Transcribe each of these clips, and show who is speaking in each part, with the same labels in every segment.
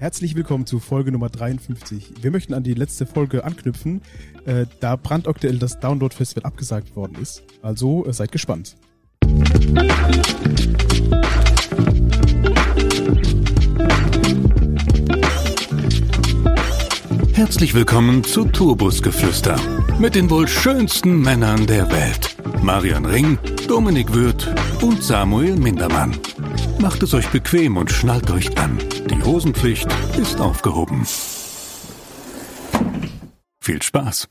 Speaker 1: Herzlich willkommen zu Folge Nummer 53. Wir möchten an die letzte Folge anknüpfen, äh, da brandaktuell das Download Festival abgesagt worden ist. Also äh, seid gespannt.
Speaker 2: Herzlich willkommen zu Turbusgeflüster mit den wohl schönsten Männern der Welt. Marian Ring, Dominik Würth und Samuel Mindermann. Macht es euch bequem und schnallt euch an. Die Hosenpflicht ist aufgehoben. Viel Spaß.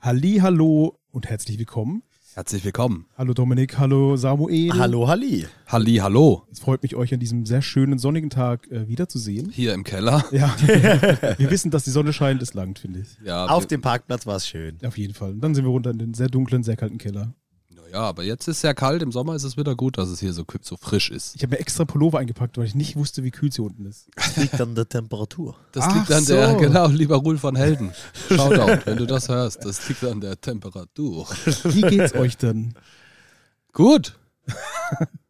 Speaker 1: Halli, hallo und herzlich willkommen.
Speaker 3: Herzlich willkommen.
Speaker 1: Hallo Dominik, hallo Samuel.
Speaker 4: Hallo, Halli.
Speaker 3: Halli, hallo.
Speaker 1: Es freut mich, euch an diesem sehr schönen sonnigen Tag äh, wiederzusehen.
Speaker 3: Hier im Keller.
Speaker 1: Ja, wir wissen, dass die Sonne scheint, es langt, finde ich.
Speaker 3: Ja,
Speaker 4: Auf dem Parkplatz war es schön.
Speaker 1: Auf jeden Fall. Und dann sind wir runter in den sehr dunklen, sehr kalten Keller.
Speaker 3: Ja, aber jetzt ist es sehr kalt. Im Sommer ist es wieder gut, dass es hier so, so frisch ist.
Speaker 1: Ich habe mir extra Pullover eingepackt, weil ich nicht wusste, wie kühl es hier unten ist.
Speaker 4: Das liegt an der Temperatur.
Speaker 3: Das
Speaker 1: Ach
Speaker 3: liegt an
Speaker 1: so.
Speaker 3: der, genau, lieber Rul von Helden. Shoutout, wenn du das hörst. Das liegt an der Temperatur.
Speaker 1: Wie geht's euch denn?
Speaker 3: Gut.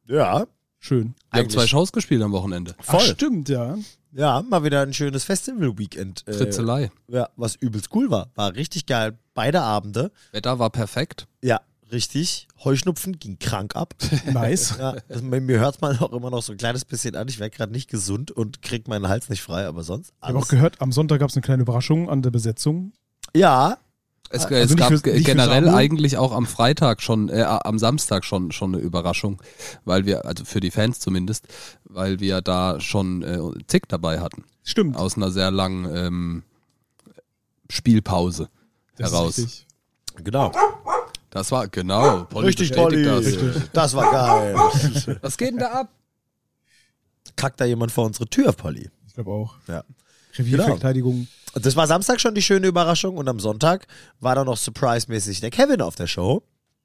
Speaker 4: Ja,
Speaker 1: Schön.
Speaker 3: Wir haben zwei Shows gespielt am Wochenende.
Speaker 4: voll.
Speaker 1: Ach, stimmt, ja.
Speaker 4: ja, mal wieder ein schönes Festival-Weekend. Äh,
Speaker 3: Fritzelei.
Speaker 4: ja, was übelst cool war. War richtig geil. Beide Abende.
Speaker 3: Wetter war perfekt.
Speaker 4: Ja, richtig. Heuschnupfen ging krank ab.
Speaker 1: Nice.
Speaker 4: Ja, also, mir mir hört man auch immer noch so ein kleines bisschen an. Ich wäre gerade nicht gesund und krieg meinen Hals nicht frei, aber sonst
Speaker 1: Ich habe
Speaker 4: alles.
Speaker 1: auch gehört, am Sonntag gab es eine kleine Überraschung an der Besetzung.
Speaker 4: Ja,
Speaker 3: Es,
Speaker 1: Also
Speaker 3: es gab
Speaker 1: für-
Speaker 3: generell eigentlich auch am Freitag schon, äh, am Samstag schon, schon eine Überraschung, weil wir, also für die Fans zumindest, weil wir da schon äh, Zick dabei hatten.
Speaker 1: Stimmt.
Speaker 3: Aus einer sehr langen ähm, Spielpause
Speaker 1: Das ist
Speaker 3: heraus.
Speaker 1: richtig.
Speaker 4: genau.
Speaker 3: Das war, genau, Polly
Speaker 4: Richtig, Polly.
Speaker 3: das.
Speaker 4: Das war geil.
Speaker 3: Was geht denn da ab?
Speaker 4: Kackt da jemand vor unsere Tür, Polly?
Speaker 1: Ich glaube auch.
Speaker 4: Ja.
Speaker 1: Revierverteidigung.
Speaker 4: Das war Samstag schon die schöne Überraschung und am Sonntag war dann noch surprise-mäßig der Kevin auf der Show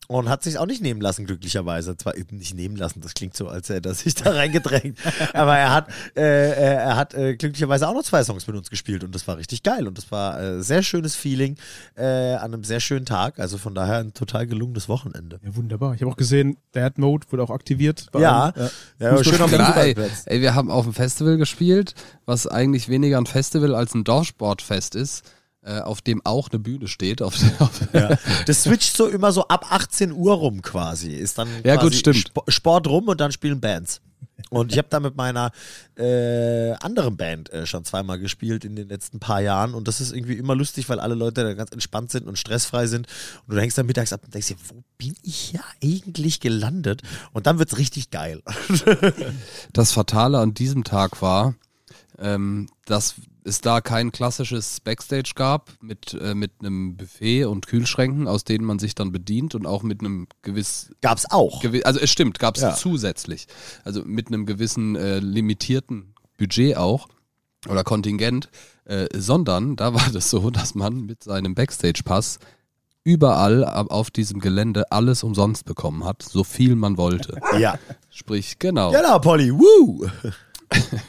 Speaker 4: und hat sich auch nicht nehmen lassen, glücklicherweise. Zwar eben nicht nehmen lassen, das klingt so, als hätte er sich da reingedrängt. Aber er hat, äh, äh, er hat äh, glücklicherweise auch noch zwei Songs mit uns gespielt und das war richtig geil und das war äh, sehr schönes Feeling äh, an einem sehr schönen Tag. Also von daher ein total gelungenes Wochenende.
Speaker 1: Ja, wunderbar. Ich habe auch gesehen, Dad Mode wurde auch aktiviert. bei
Speaker 4: Ja,
Speaker 1: allen.
Speaker 4: ja, schön
Speaker 3: Klar, ey, ey, wir haben auf dem Festival gespielt, was eigentlich weniger ein Festival als ein Dorfsportfest ist, äh, auf dem auch eine Bühne steht. Auf, auf,
Speaker 4: Ja. Das switcht so immer so ab 18 Uhr rum quasi. Ist dann
Speaker 3: Ja, gut, stimmt.
Speaker 4: Sp Sport rum und dann spielen Bands. Und ich habe da mit meiner äh, anderen Band äh, schon zweimal gespielt in den letzten paar Jahren. Und das ist irgendwie immer lustig, weil alle Leute da ganz entspannt sind und stressfrei sind. Und du hängst dann mittags ab und denkst dir, wo bin ich hier eigentlich gelandet? Und dann wird's richtig geil.
Speaker 3: Das Fatale an diesem Tag war, ähm, dass es da kein klassisches Backstage gab mit, äh, mit einem Buffet und Kühlschränken, aus denen man sich dann bedient und auch mit einem gewiss,
Speaker 4: Gab's auch.
Speaker 3: gewi also es stimmt, gab es
Speaker 4: Ja.
Speaker 3: zusätzlich. Also mit einem gewissen äh, limitierten Budget auch oder Kontingent, äh, sondern da war das so, dass man mit seinem Backstage-Pass überall auf diesem Gelände alles umsonst bekommen hat, so viel man wollte.
Speaker 4: Ja.
Speaker 3: Sprich, genau.
Speaker 4: Genau, Polly. Woo!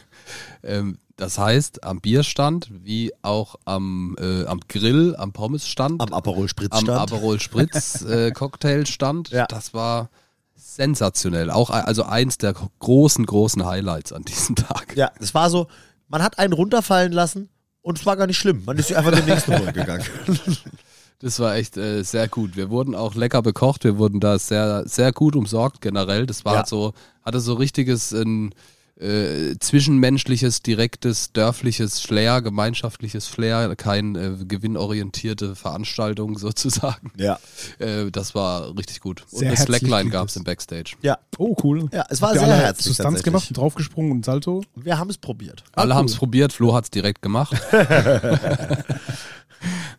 Speaker 3: Ähm, das heißt, am Bierstand wie auch am, äh, am Grill, am Pommesstand,
Speaker 4: Am Aperol
Speaker 3: am
Speaker 4: Spritzstand.
Speaker 3: Aperol Spritz äh, Cocktailstand,
Speaker 4: Ja.
Speaker 3: das war sensationell. Auch ein- also eins der großen, großen Highlights an diesem Tag.
Speaker 4: Ja, es war so, man hat einen runterfallen lassen und es war gar nicht schlimm. Man ist einfach den nächsten holen gegangen.
Speaker 3: Das war echt äh, sehr gut. Wir wurden auch lecker bekocht, wir wurden da sehr, sehr gut umsorgt generell. Das war
Speaker 4: Ja.
Speaker 3: halt so, hatte so richtiges ein, äh, zwischenmenschliches, direktes, dörfliches Flair, gemeinschaftliches Flair, kein äh, gewinnorientierte Veranstaltung sozusagen.
Speaker 4: Ja.
Speaker 3: Äh, das war richtig gut. Und
Speaker 1: Sehr
Speaker 3: eine
Speaker 1: herzlich
Speaker 3: Slackline gab es im Backstage.
Speaker 4: Ja,
Speaker 1: Oh, cool.
Speaker 4: Ja, es war
Speaker 1: Habt
Speaker 4: sehr
Speaker 1: alle
Speaker 4: herzlich
Speaker 1: Substanz gemacht und draufgesprungen und Salto.
Speaker 4: wir haben es probiert.
Speaker 3: Alle
Speaker 1: cool.
Speaker 3: haben es probiert, Flo hat es direkt gemacht.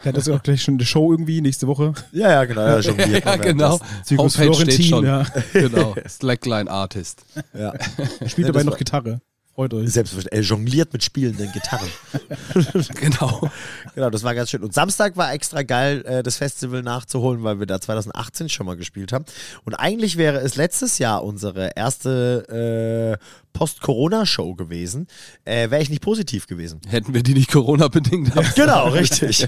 Speaker 1: Ja, das ist auch gleich schon eine Show irgendwie nächste Woche.
Speaker 4: Ja, ja, genau. Ja, jongliert
Speaker 3: ja,
Speaker 4: man
Speaker 3: genau.
Speaker 1: Zirkus
Speaker 3: Homepage steht
Speaker 1: Florentin,
Speaker 3: schon.
Speaker 1: ja.
Speaker 3: genau. Slackline Artist.
Speaker 4: Ja.
Speaker 1: Spielt
Speaker 4: Ja,
Speaker 1: dabei noch Gitarre. Freut euch.
Speaker 4: Selbstverständlich. Er jongliert mit spielenden Gitarren.
Speaker 3: Genau.
Speaker 4: Genau, das war ganz schön. Und Samstag war extra geil, äh, das Festival nachzuholen, weil wir da 2018 schon mal gespielt haben. Und eigentlich wäre es letztes Jahr unsere erste äh, Post-Corona-Show gewesen. Äh, wäre ich nicht positiv gewesen.
Speaker 3: Hätten wir die nicht Corona-bedingt.
Speaker 4: Genau, richtig.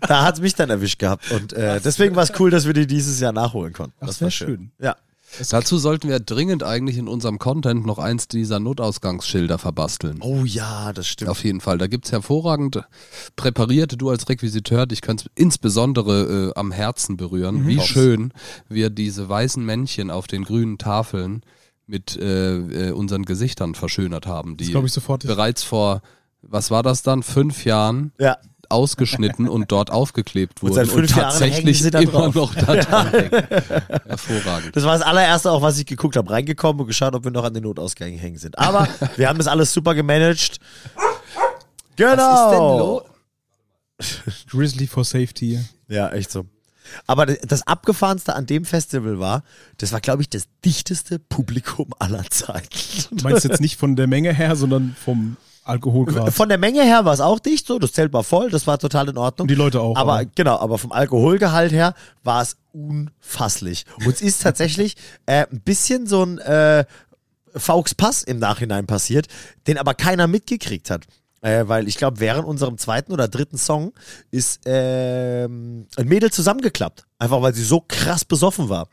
Speaker 4: da hat es mich dann erwischt gehabt. Und äh, deswegen war es cool, dass wir die dieses Jahr nachholen konnten.
Speaker 1: Ach,
Speaker 4: das war schön.
Speaker 1: schön.
Speaker 4: Ja.
Speaker 3: Dazu sollten wir dringend eigentlich in unserem Content noch eins dieser Notausgangsschilder verbasteln.
Speaker 4: Oh ja, das stimmt.
Speaker 3: Auf jeden Fall. Da gibt's hervorragend präparierte, du als Requisiteur, dich kannst insbesondere äh, am Herzen berühren, wie schön wir diese weißen Männchen auf den grünen Tafeln mit äh, äh, unseren Gesichtern verschönert haben, die bereits vor, was war das dann, fünf Jahren
Speaker 4: Ja.
Speaker 3: Ausgeschnitten und dort aufgeklebt
Speaker 4: Und
Speaker 3: wurden
Speaker 4: seit fünf Jahren
Speaker 3: tatsächlich
Speaker 4: hängen sie da
Speaker 3: immer
Speaker 4: drauf.
Speaker 3: noch da dran hängen. Hervorragend.
Speaker 4: Das war das allererste, auch was ich geguckt habe, reingekommen und geschaut, ob wir noch an den Notausgängen hängen sind. Aber wir haben das alles super gemanagt. Genau.
Speaker 1: Grizzly for Safety.
Speaker 4: Ja, echt so. Aber das- das Abgefahrenste an dem Festival war, das war, glaube ich, das dichteste Publikum aller Zeiten.
Speaker 1: Du meinst jetzt nicht von der Menge her, sondern vom Alkoholgrad.
Speaker 4: Von der Menge her war es auch dicht so, das Zelt war voll, das war total in Ordnung.
Speaker 1: Und die Leute auch,
Speaker 4: Aber
Speaker 1: aber-
Speaker 4: genau, aber vom Alkoholgehalt her war es unfasslich. Und es ist tatsächlich äh, ein bisschen so ein äh, Faux Pass im Nachhinein passiert, den aber keiner mitgekriegt hat. Äh, weil ich glaube, während unserem zweiten oder dritten Song ist ähm, ein Mädel zusammengeklappt. Einfach weil sie so krass besoffen war.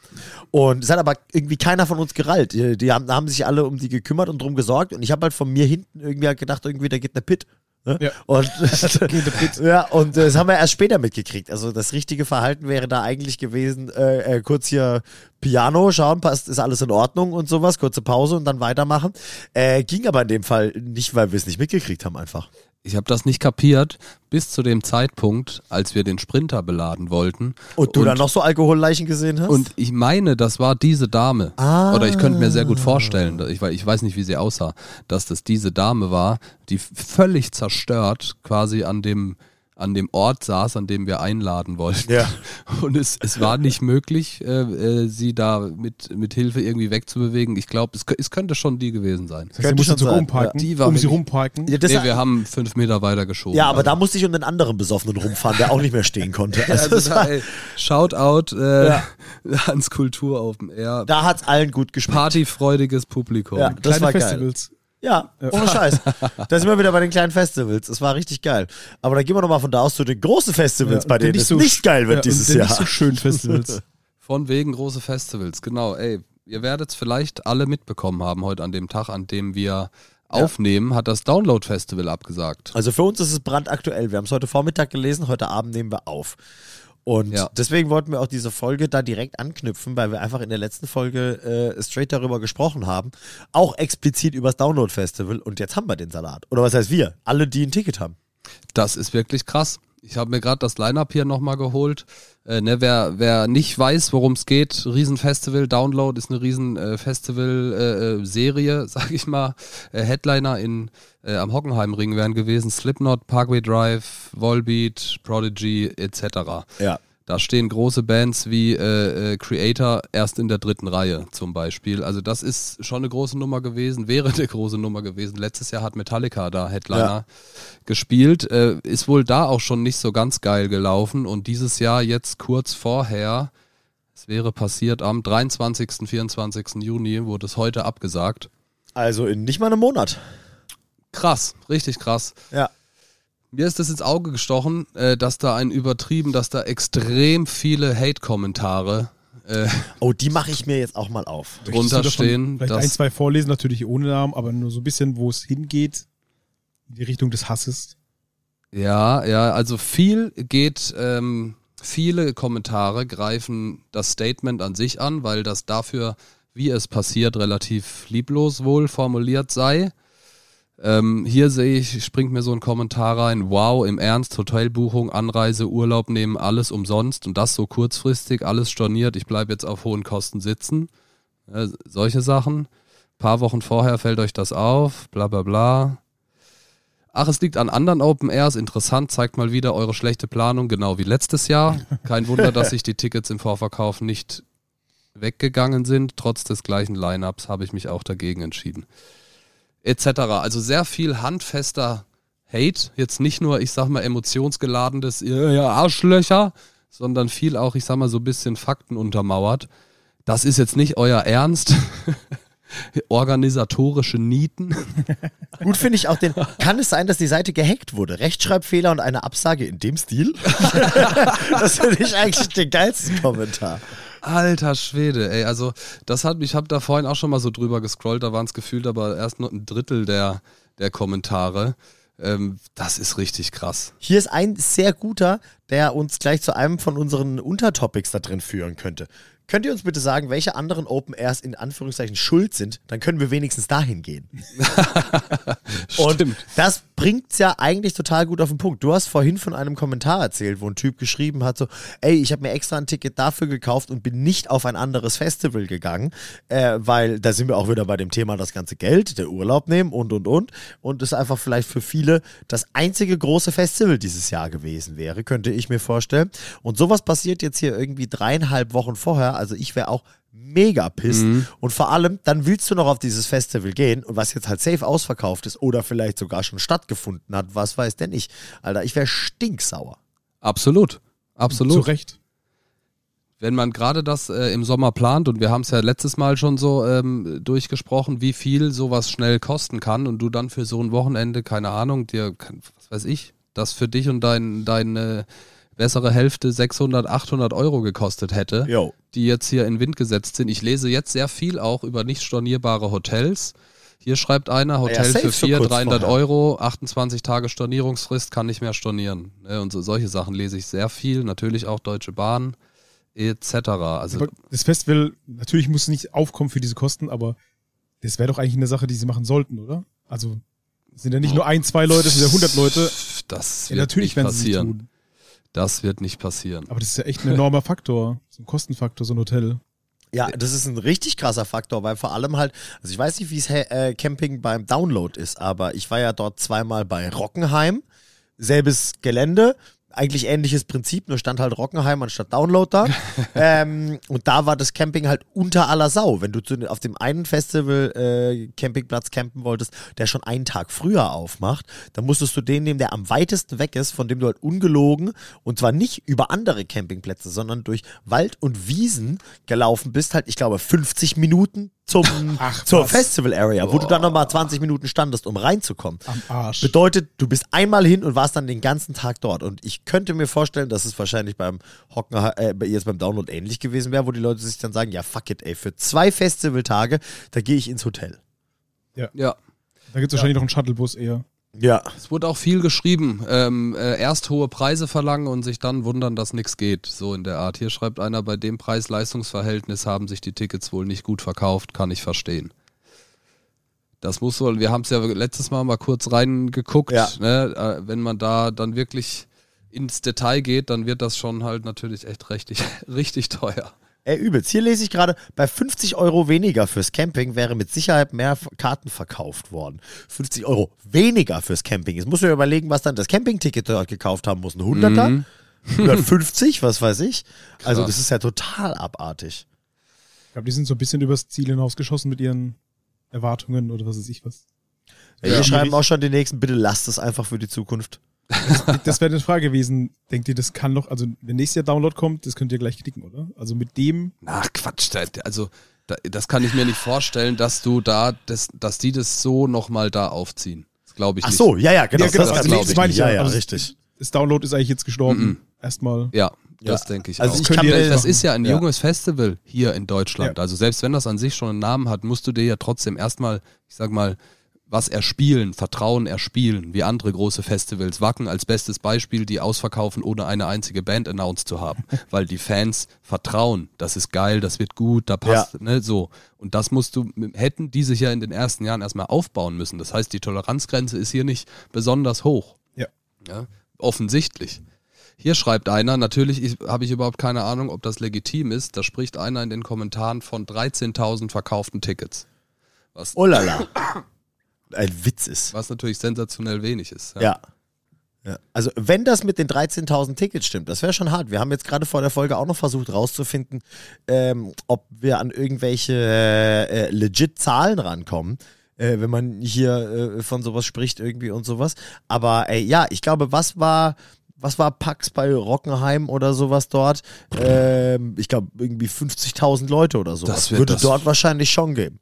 Speaker 4: Und es hat aber irgendwie keiner von uns gerallt. Die, die haben, haben sich alle um die gekümmert und drum gesorgt. Und ich habe halt von mir hinten irgendwie halt gedacht, irgendwie, da geht eine Pit. Ne?
Speaker 1: Ja.
Speaker 4: Und, ja, und äh, das haben wir erst später mitgekriegt. Also das richtige Verhalten wäre da eigentlich gewesen, äh, äh, kurz hier Piano schauen, passt, ist alles in Ordnung und sowas, kurze Pause und dann weitermachen. Äh, ging aber in dem Fall nicht, weil wir es nicht mitgekriegt haben einfach.
Speaker 3: Ich habe das nicht kapiert bis zu dem Zeitpunkt, als wir den Sprinter beladen wollten.
Speaker 4: Und du dann noch so Alkoholleichen gesehen hast?
Speaker 3: Und ich meine, das war diese Dame.
Speaker 4: Ah.
Speaker 3: Oder ich könnte mir sehr gut vorstellen, ich, ich weiß nicht, wie sie aussah, dass das diese Dame war, die völlig zerstört quasi an dem, an dem Ort saß, an dem wir einladen wollten.
Speaker 4: Ja.
Speaker 3: Und es, es war nicht möglich, äh, äh, sie da mit, mit Hilfe irgendwie wegzubewegen. Ich glaube, es, es könnte schon die gewesen sein.
Speaker 1: Das heißt,
Speaker 4: Könnte schon
Speaker 1: so rumparken.
Speaker 3: Die war
Speaker 1: um sie rumparken.
Speaker 4: ja,
Speaker 3: nee, wir haben fünf Meter weiter geschoben.
Speaker 4: ja, aber
Speaker 3: Also-
Speaker 4: da musste ich um den anderen Besoffenen rumfahren, der auch nicht mehr stehen konnte. Also,
Speaker 3: Also,
Speaker 4: das war,
Speaker 3: ey, Shoutout äh,
Speaker 4: Ja.
Speaker 3: ans Kultur Open Air.
Speaker 4: da hat's allen gut geschmeckt.
Speaker 3: Partyfreudiges Publikum.
Speaker 4: Ja. das
Speaker 1: Kleine
Speaker 4: war geil. Ja, ohne Scheiß. Da sind wir wieder bei den kleinen Festivals. Das war richtig geil. Aber dann gehen wir nochmal von da aus zu den großen Festivals,
Speaker 1: Ja,
Speaker 4: bei denen es
Speaker 1: so
Speaker 4: nicht geil wird
Speaker 1: ja,
Speaker 4: dieses Jahr.
Speaker 1: Nicht so schön Festivals.
Speaker 3: Von wegen große Festivals, genau. Ey, ihr werdet es vielleicht alle mitbekommen haben heute an dem Tag, an dem wir aufnehmen, hat das Download Festival abgesagt.
Speaker 4: Also für uns ist es brandaktuell. Wir haben es heute Vormittag gelesen, heute Abend nehmen wir auf. Und
Speaker 3: Ja.
Speaker 4: deswegen wollten wir auch diese Folge da direkt anknüpfen, weil wir einfach in der letzten Folge äh, straight darüber gesprochen haben. Auch explizit über das Download Festival. Und jetzt haben wir den Salat. Oder was heißt wir? Alle, die ein Ticket haben.
Speaker 3: Das ist wirklich krass. Ich habe mir gerade das Line-Up hier nochmal geholt. Äh, ne, wer, wer nicht weiß, worum es geht, Riesenfestival, Download ist eine Riesen-Festival-Serie, sag ich mal. Äh, Headliner in, äh, am Hockenheimring wären gewesen Slipknot, Parkway Drive, Volbeat, Prodigy etc.
Speaker 4: Ja.
Speaker 3: Da stehen große Bands wie äh, äh, Creator erst in der dritten Reihe zum Beispiel. Also das ist schon eine große Nummer gewesen, wäre eine große Nummer gewesen. Letztes Jahr hat Metallica da Headliner
Speaker 4: Ja.
Speaker 3: gespielt. Äh, ist wohl da auch schon nicht so ganz geil gelaufen. Und dieses Jahr jetzt kurz vorher, es wäre passiert am 23., 24. Juni, wurde es heute abgesagt.
Speaker 4: Also in nicht mal einem Monat.
Speaker 3: Krass, richtig krass.
Speaker 4: Ja.
Speaker 3: Mir ist das ins Auge gestochen, äh, dass da ein übertrieben, dass da extrem viele Hate-Kommentare äh,
Speaker 4: Oh, die mache ich mir jetzt auch mal auf.
Speaker 1: Möchtest du
Speaker 3: drunter
Speaker 1: davon
Speaker 3: stehen.
Speaker 1: Vielleicht
Speaker 3: dass-
Speaker 1: ein, zwei vorlesen, natürlich ohne Namen, aber nur so ein bisschen, wo es hingeht. In die Richtung des Hasses.
Speaker 3: Ja, ja, also viel geht, ähm, viele Kommentare greifen das Statement an sich an, weil das dafür, wie es passiert, relativ lieblos wohl formuliert sei. Ähm, hier sehe ich, springt mir so ein Kommentar rein, wow, im Ernst, Hotelbuchung, Anreise, Urlaub nehmen, alles umsonst und das so kurzfristig, alles storniert, ich bleibe jetzt auf hohen Kosten sitzen. Äh, solche Sachen. paar Wochen vorher fällt euch das auf, bla bla bla. Ach, es liegt an anderen Open Airs. Interessant, zeigt mal wieder eure schlechte Planung, genau wie letztes Jahr. Kein Wunder, dass sich die Tickets im Vorverkauf nicht weggegangen sind. Trotz des gleichen Lineups habe ich mich auch dagegen entschieden. Etc. Also sehr viel handfester Hate. Jetzt nicht nur, ich sag mal, emotionsgeladenes, ihr Arschlöcher, sondern viel auch, ich sag mal, so ein bisschen Fakten untermauert. Das ist jetzt nicht euer Ernst. Organisatorische Nieten.
Speaker 4: Gut finde ich auch den. Kann es sein, dass die Seite gehackt wurde? Rechtschreibfehler und eine Absage in dem Stil? das finde ich eigentlich den geilsten Kommentar.
Speaker 3: Alter Schwede, ey, also das hat mich, ich habe da vorhin auch schon mal so drüber gescrollt, da waren es gefühlt aber erst noch ein Drittel der, der Kommentare. Ähm, das ist richtig krass.
Speaker 4: Hier ist ein sehr guter, der uns gleich zu einem von unseren Untertopics da drin führen könnte. Könnt ihr uns bitte sagen, welche anderen Open Airs in Anführungszeichen schuld sind? Dann können wir wenigstens dahin gehen. Und das bringt's ja eigentlich total gut auf den Punkt. Du hast vorhin von einem Kommentar erzählt, wo ein Typ geschrieben hat so, ey, ich habe mir extra ein Ticket dafür gekauft und bin nicht auf ein anderes Festival gegangen, äh, weil da sind wir auch wieder bei dem Thema das ganze Geld, der Urlaub nehmen und und und und es einfach vielleicht für viele das einzige große Festival dieses Jahr gewesen wäre, könnte ich mir vorstellen. Und sowas passiert jetzt hier irgendwie dreieinhalb Wochen vorher, also ich wäre auch mega pisst. Und vor allem, dann willst du noch auf dieses Festival gehen und was jetzt halt safe ausverkauft ist oder vielleicht sogar schon stattgefunden hat, was weiß denn ich. Alter, ich wäre stinksauer.
Speaker 3: Absolut. Absolut.
Speaker 1: Zu Recht.
Speaker 3: Wenn man gerade das äh, im Sommer plant, und wir haben es ja letztes Mal schon so ähm, durchgesprochen, wie viel sowas schnell kosten kann und du dann für so ein Wochenende, keine Ahnung, dir, was weiß ich, das für dich und dein, deine bessere Hälfte 600, 800 Euro gekostet hätte,
Speaker 4: Jo.
Speaker 3: die jetzt hier in Wind gesetzt sind. Ich lese jetzt sehr viel auch über nicht stornierbare Hotels. Hier schreibt einer, Hotel
Speaker 4: safe
Speaker 3: für
Speaker 4: so
Speaker 3: 4,
Speaker 4: kurz
Speaker 3: 300
Speaker 4: vorher.
Speaker 3: Euro, 28 Tage Stornierungsfrist, kann nicht mehr stornieren. Ne, Und so, solche Sachen lese ich sehr viel. Natürlich auch Deutsche Bahn etc. Also
Speaker 1: Aber das Festival, natürlich muss nicht aufkommen für diese Kosten, aber das wäre doch eigentlich eine Sache, die sie machen sollten, oder? Also sind ja nicht nur ein, zwei Leute, es sind ja 100 Leute.
Speaker 3: das
Speaker 1: Ja,
Speaker 3: wird
Speaker 1: natürlich
Speaker 3: nicht passieren. Das wird nicht passieren.
Speaker 1: Aber das ist ja echt ein enormer Faktor, so ein Kostenfaktor, so ein Hotel.
Speaker 4: Ja, das ist ein richtig krasser Faktor, weil vor allem halt, also ich weiß nicht, wie es äh, Camping beim Download ist, aber ich war ja dort zweimal bei Rockenheim, selbes Gelände, eigentlich ähnliches Prinzip, nur stand halt Rockenheim anstatt Download da. ähm, und da war das Camping halt unter aller Sau. Wenn du zu, auf dem einen Festival äh, Campingplatz campen wolltest, der schon einen Tag früher aufmacht, dann musstest du den nehmen, der am weitesten weg ist, von dem du halt ungelogen und zwar nicht über andere Campingplätze, sondern durch Wald und Wiesen gelaufen bist, halt, ich glaube, 50 Minuten zum,
Speaker 1: Ach,
Speaker 4: zur
Speaker 1: was.
Speaker 4: Festival Area, wo du dann nochmal 20 Minuten standest, um reinzukommen.
Speaker 1: Am Arsch.
Speaker 4: Bedeutet, du bist einmal hin und warst dann den ganzen Tag dort. Und ich könnte mir vorstellen, dass es wahrscheinlich beim Hocken, äh, bei- jetzt beim Download ähnlich gewesen wäre, wo die Leute sich dann sagen, ja fuck it, ey, für zwei Festivaltage, da gehe ich ins Hotel.
Speaker 3: Ja.
Speaker 1: Da gibt es wahrscheinlich noch einen Shuttlebus eher.
Speaker 4: Ja.
Speaker 3: Es wurde auch viel geschrieben. Ähm, äh, erst hohe Preise verlangen und sich dann wundern, dass nichts geht. So in der Art. Hier schreibt einer, bei dem Preis-Leistungs-Verhältnis haben sich die Tickets wohl nicht gut verkauft, kann ich verstehen. Das muss wohl, wir haben es ja letztes Mal mal kurz reingeguckt.
Speaker 4: Ja.
Speaker 3: Ne? Äh, wenn man da dann wirklich ins Detail geht, dann wird das schon halt natürlich echt richtig, richtig teuer.
Speaker 4: Ey, übelst. Hier lese ich gerade, bei 50 Euro weniger fürs Camping wäre mit Sicherheit mehr Karten verkauft worden. 50 Euro weniger fürs Camping. Jetzt muss man überlegen, was dann das Campingticket dort gekauft haben muss. Ein 100er? 150, was weiß ich. Also,
Speaker 3: Krass.
Speaker 4: das ist ja total abartig.
Speaker 1: Ich glaube, die sind so ein bisschen übers Ziel hinausgeschossen mit ihren Erwartungen oder was weiß ich was.
Speaker 4: Wir
Speaker 1: Ja.
Speaker 4: schreiben auch schon den nächsten, bitte lasst es einfach für die Zukunft.
Speaker 1: Das wäre eine Frage gewesen. Denkt ihr, das kann noch, also wenn nächstes Jahr Download kommt, das könnt ihr gleich knicken, oder? Also mit dem,
Speaker 3: Ach Quatsch, also da, das kann ich mir nicht vorstellen, dass du da, das, dass die das so nochmal da aufziehen. Das glaube ich
Speaker 4: Ach
Speaker 3: nicht.
Speaker 4: so, ja, ja, genau.
Speaker 1: Ja, genau,
Speaker 4: das,
Speaker 3: also das
Speaker 4: ich
Speaker 1: meine
Speaker 4: nicht.
Speaker 1: ich ja.
Speaker 4: Ja,
Speaker 1: Also-
Speaker 4: richtig.
Speaker 1: das Download ist eigentlich jetzt gestorben. Erstmal.
Speaker 3: Ja, das
Speaker 4: Ja.
Speaker 3: denke ich
Speaker 4: Also
Speaker 3: auch.
Speaker 4: ich kann mir,
Speaker 3: das ist ja ein
Speaker 4: Ja.
Speaker 3: junges Festival hier in Deutschland.
Speaker 1: Ja.
Speaker 3: Also selbst wenn das an sich schon einen Namen hat, musst du dir ja trotzdem erstmal, ich sag mal, was erspielen, Vertrauen erspielen, wie andere große Festivals. Wacken als bestes Beispiel, die ausverkaufen, ohne eine einzige Band announced zu haben. Weil die Fans vertrauen, das ist geil, das wird gut, da passt, ne, so. Und das musst du, hätten die sich ja in den ersten Jahren erstmal aufbauen müssen. Das heißt, die Toleranzgrenze ist hier nicht besonders hoch.
Speaker 1: Ja.
Speaker 3: Ja, offensichtlich. Hier schreibt einer, natürlich ich- habe ich überhaupt keine Ahnung, ob das legitim ist. Da spricht einer in den Kommentaren von 13.000 verkauften Tickets. Was,
Speaker 4: Oh la la. Ein Witz ist.
Speaker 3: was natürlich sensationell wenig ist.
Speaker 4: Ja. ja. Also, wenn das mit den 13.000 Tickets stimmt, das wäre schon hart. Wir haben jetzt gerade vor der Folge auch noch versucht rauszufinden, ähm, ob wir an irgendwelche äh, legit Zahlen rankommen. Äh, wenn man hier äh, von sowas spricht irgendwie und sowas. Aber ey, ja, ich glaube, was war, was war Pax bei Rockenheim oder sowas dort? Ähm, ich glaube, irgendwie 50.000 Leute oder sowas.
Speaker 3: Das wird
Speaker 4: Würde
Speaker 3: das-
Speaker 4: dort wahrscheinlich schon geben.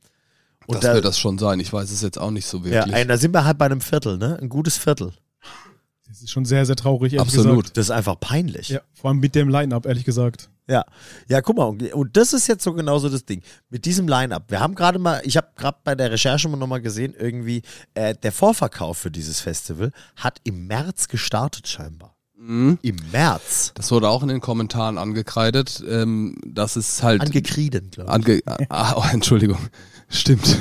Speaker 4: Und
Speaker 3: das
Speaker 4: da,
Speaker 3: wird das schon sein. Ich weiß es jetzt auch nicht so
Speaker 4: ja,
Speaker 3: wirklich.
Speaker 4: ey, da sind wir halt bei einem Viertel, ne? Ein gutes Viertel.
Speaker 1: Das ist schon sehr, sehr traurig, ehrlich
Speaker 3: Absolut.
Speaker 1: gesagt.
Speaker 4: Das ist einfach peinlich.
Speaker 1: Ja, vor allem mit dem Line-Up, ehrlich gesagt.
Speaker 4: Ja, ja, guck mal, und, und das ist jetzt so genauso das Ding. Mit diesem Line-Up. Wir haben gerade mal, ich habe gerade bei der Recherche mal nochmal gesehen, irgendwie, äh, der Vorverkauf für dieses Festival hat im März gestartet, scheinbar.
Speaker 3: Mhm.
Speaker 4: Im März.
Speaker 3: Das wurde auch in den Kommentaren angekreidet. Ähm, das ist halt.
Speaker 4: Angekrieden, glaube ich.
Speaker 3: Ange ah, oh, Entschuldigung. Stimmt.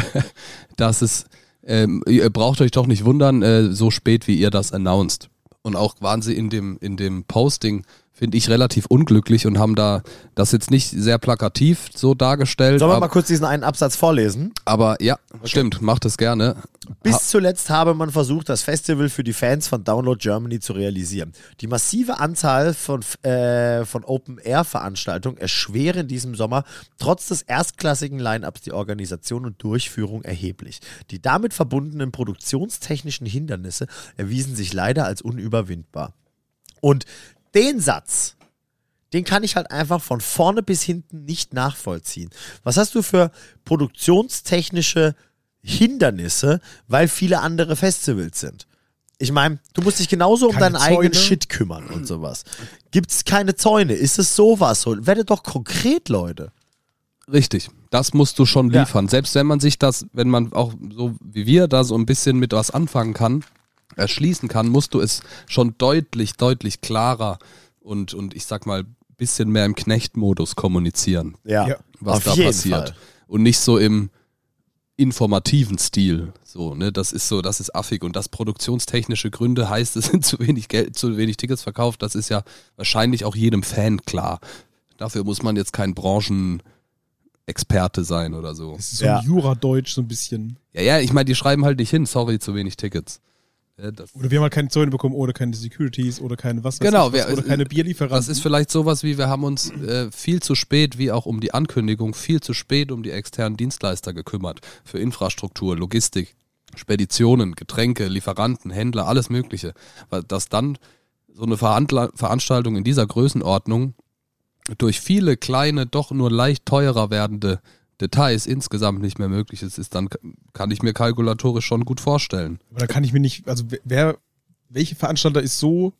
Speaker 3: das ist. Ähm, ihr braucht euch doch nicht wundern, äh, so spät wie ihr das announced. Und auch waren sie in dem, in dem Posting finde ich relativ unglücklich und haben da das jetzt nicht sehr plakativ so dargestellt.
Speaker 4: Sollen wir mal kurz diesen einen Absatz vorlesen?
Speaker 3: aber ja, stimmt, macht es gerne.
Speaker 4: Bis zuletzt habe man versucht, das Festival für die Fans von Download Germany zu realisieren. Die massive Anzahl von, äh, von Open-Air-Veranstaltungen erschweren diesem Sommer trotz des erstklassigen Line-Ups die Organisation und Durchführung erheblich. Die damit verbundenen produktionstechnischen Hindernisse erwiesen sich leider als unüberwindbar. Und den Satz, den kann ich halt einfach von vorne bis hinten nicht nachvollziehen. Was hast du für produktionstechnische Hindernisse, weil viele andere Festivals sind? Ich meine, du musst dich genauso um deinen eigenen
Speaker 1: Zäune.
Speaker 4: Shit kümmern und sowas. Gibt es keine Zäune? Ist es sowas? Werdet doch konkret, Leute.
Speaker 3: Richtig, das musst du schon
Speaker 4: Ja.
Speaker 3: liefern. Selbst wenn man sich das, wenn man auch so wie wir da so ein bisschen mit was anfangen kann, erschließen kann, musst du es schon deutlich, deutlich klarer und, und ich sag mal, bisschen mehr im Knechtmodus kommunizieren,
Speaker 4: Ja,
Speaker 3: was
Speaker 4: auf
Speaker 3: da
Speaker 4: jeden
Speaker 3: passiert.
Speaker 4: Fall.
Speaker 3: Und nicht so im informativen Stil. So, ne, das ist so, das ist affig. Und das produktionstechnische Gründe heißt, es sind zu wenig Geld, zu wenig Tickets verkauft. Das ist ja wahrscheinlich auch jedem Fan klar. Dafür muss man jetzt kein Branchenexperte sein oder so.
Speaker 1: Das ist so
Speaker 4: Ja.
Speaker 1: ein Jura-Deutsch so ein bisschen.
Speaker 3: Ja, ja, ich meine, die schreiben halt nicht hin, sorry, zu wenig Tickets. Ja, das,
Speaker 1: Oder wir haben halt keine Zäune bekommen oder keine Securities oder keine was
Speaker 3: Genau,
Speaker 1: was,
Speaker 3: wir-
Speaker 1: oder keine Bierlieferanten.
Speaker 3: das ist vielleicht sowas wie, wir haben uns äh, viel zu spät, wie auch um die Ankündigung, viel zu spät um die externen Dienstleister gekümmert. Für Infrastruktur, Logistik, Speditionen, Getränke, Lieferanten, Händler, alles Mögliche. Weil dass dann so eine Verhandla Veranstaltung in dieser Größenordnung durch viele kleine, doch nur leicht teurer werdende Details insgesamt nicht mehr möglich ist, ist dann kann ich mir kalkulatorisch schon gut vorstellen.
Speaker 1: Aber da kann ich mir nicht, also wer- welche Veranstalter ist so,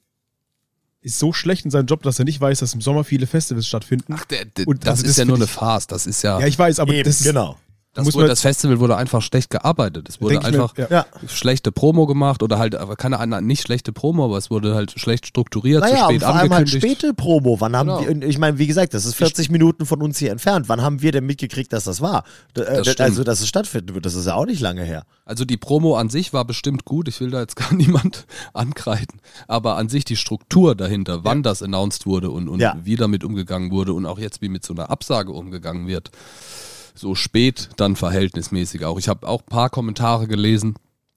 Speaker 1: ist so schlecht in seinem Job, dass er nicht weiß, dass im Sommer viele Festivals stattfinden?
Speaker 3: Ach, der, der,
Speaker 1: Und
Speaker 3: das
Speaker 1: also
Speaker 3: ist
Speaker 1: das
Speaker 3: ja nur eine Farce. Das ist ja,
Speaker 1: Ja, ich weiß, aber
Speaker 4: Eben,
Speaker 1: das ist,
Speaker 4: genau.
Speaker 3: Das,
Speaker 1: muss
Speaker 3: wurde,
Speaker 1: man-
Speaker 3: das Festival wurde einfach schlecht gearbeitet. Es wurde
Speaker 1: ich mir,
Speaker 3: einfach
Speaker 1: ja.
Speaker 4: Ja.
Speaker 3: schlechte Promo gemacht oder halt, aber keine Ahnung, nicht schlechte Promo, aber es wurde halt schlecht strukturiert,
Speaker 4: Naja,
Speaker 3: zu
Speaker 4: und
Speaker 3: spät
Speaker 4: vor allem halt späte Promo. Wann haben
Speaker 3: Genau.
Speaker 4: wir, und ich meine, wie gesagt, das ist 40 Minuten von uns hier entfernt. Wann haben wir denn mitgekriegt, dass das war? Äh,
Speaker 3: Das stimmt.
Speaker 4: also, dass es stattfinden wird, das ist ja auch nicht lange her.
Speaker 3: Also die Promo an sich war bestimmt gut, ich will da jetzt gar niemand ankreiden, aber an sich die Struktur dahinter, wann das announced wurde und, und
Speaker 4: Ja.
Speaker 3: wie damit umgegangen wurde und auch jetzt wie mit so einer Absage umgegangen wird, so spät dann verhältnismäßig auch. Ich habe auch ein paar Kommentare gelesen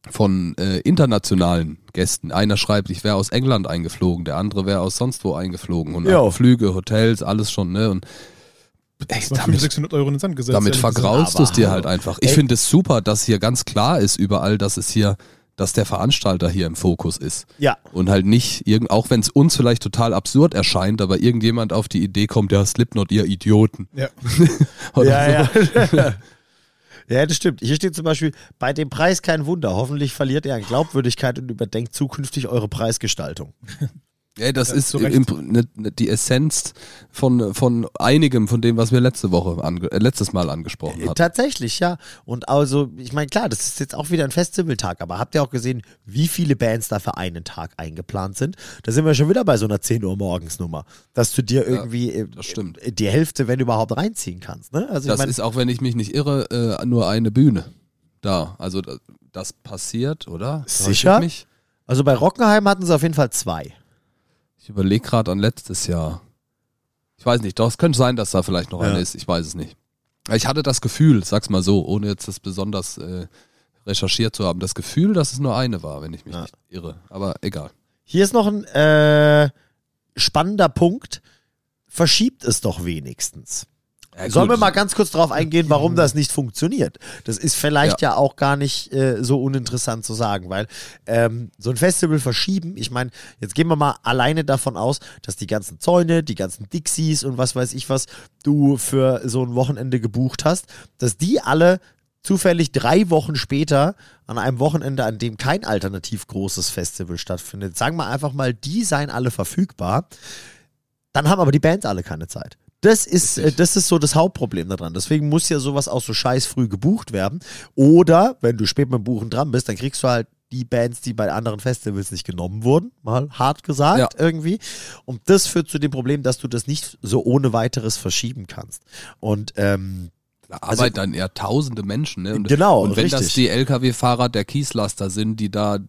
Speaker 3: von äh, internationalen Gästen. Einer schreibt, ich wäre aus England eingeflogen, der andere wäre aus sonst wo eingeflogen und
Speaker 4: Ja.
Speaker 3: Flüge, Hotels, alles schon, ne? Und
Speaker 1: 500,
Speaker 3: damit,
Speaker 1: 600 Euro in den Sand gesetzt.
Speaker 3: damit vergraulst du es dir halt einfach. Ich finde es super, dass hier ganz klar ist überall, dass es hier, dass der Veranstalter hier im Fokus ist.
Speaker 4: Ja.
Speaker 3: Und halt nicht, irgend, auch wenn es uns vielleicht total absurd erscheint, aber irgendjemand auf die Idee kommt, ja, Slipknot, ihr Idioten.
Speaker 1: Ja.
Speaker 3: Oder so.
Speaker 4: Ja, ja. ja, das stimmt. Hier steht zum Beispiel, bei dem Preis kein Wunder. Hoffentlich verliert ihr an Glaubwürdigkeit und überdenkt zukünftig eure Preisgestaltung.
Speaker 3: Ja, das
Speaker 1: Ja,
Speaker 3: ist im, ne, ne, die Essenz von, von einigem, von dem, was wir letzte Woche, ange, äh, letztes Mal angesprochen hatten.
Speaker 4: Tatsächlich, ja. Und also, ich meine, klar, das ist jetzt auch wieder ein Festivaltag, aber habt ihr auch gesehen, wie viele Bands da für einen Tag eingeplant sind? Da sind wir schon wieder bei so einer 10 Uhr morgens Nummer, dass du dir irgendwie äh,
Speaker 3: das stimmt.
Speaker 4: äh, die Hälfte, wenn überhaupt, reinziehen kannst. Ne? Also, ich
Speaker 3: Das
Speaker 4: meine,
Speaker 3: ist auch, wenn ich mich nicht irre, äh, nur eine Bühne da. Also das, passiert, oder? Ich
Speaker 4: Sicher?
Speaker 3: Mich?
Speaker 4: also bei Rockenheim hatten sie auf jeden Fall zwei.
Speaker 3: Ich überlege gerade an letztes Jahr. Ich weiß nicht, doch, es könnte sein, dass da vielleicht noch
Speaker 4: Ja.
Speaker 3: eine ist. Ich weiß es nicht. Ich hatte das Gefühl, sag's mal so, ohne jetzt das besonders äh, recherchiert zu haben, das Gefühl, dass es nur eine war, wenn ich mich
Speaker 4: Ja.
Speaker 3: nicht irre. Aber egal.
Speaker 4: Hier ist noch ein äh, spannender Punkt. Verschiebt es doch wenigstens.
Speaker 3: Ja,
Speaker 4: Sollen wir mal ganz kurz darauf eingehen, warum das nicht funktioniert? Das ist vielleicht ja, auch gar nicht äh, so uninteressant zu sagen, weil ähm, so ein Festival verschieben, ich meine, jetzt gehen wir mal alleine davon aus, dass die ganzen Zäune, die ganzen Dixies und was weiß ich was du für so ein Wochenende gebucht hast, dass die alle zufällig drei Wochen später an einem Wochenende, an dem kein alternativ großes Festival stattfindet, sagen wir einfach mal, die seien alle verfügbar Dann haben aber die Bands alle keine Zeit. Das ist,
Speaker 3: Richtig.
Speaker 4: äh, das ist so das Hauptproblem daran. Deswegen muss ja sowas auch so scheiß früh gebucht werden. Oder, wenn du spät dem Buchen dran bist, dann kriegst du halt die Bands, die bei anderen Festivals nicht genommen wurden, mal hart gesagt
Speaker 3: Ja.
Speaker 4: irgendwie. Und das führt zu dem Problem, dass du das nicht so ohne weiteres verschieben kannst. Und ähm,
Speaker 3: Da arbeiten dann eher tausende Menschen. Ne? Und,
Speaker 4: Genau,
Speaker 3: Und wenn das
Speaker 4: richtig.
Speaker 3: die Lkw-Fahrer der Kieslaster sind, die da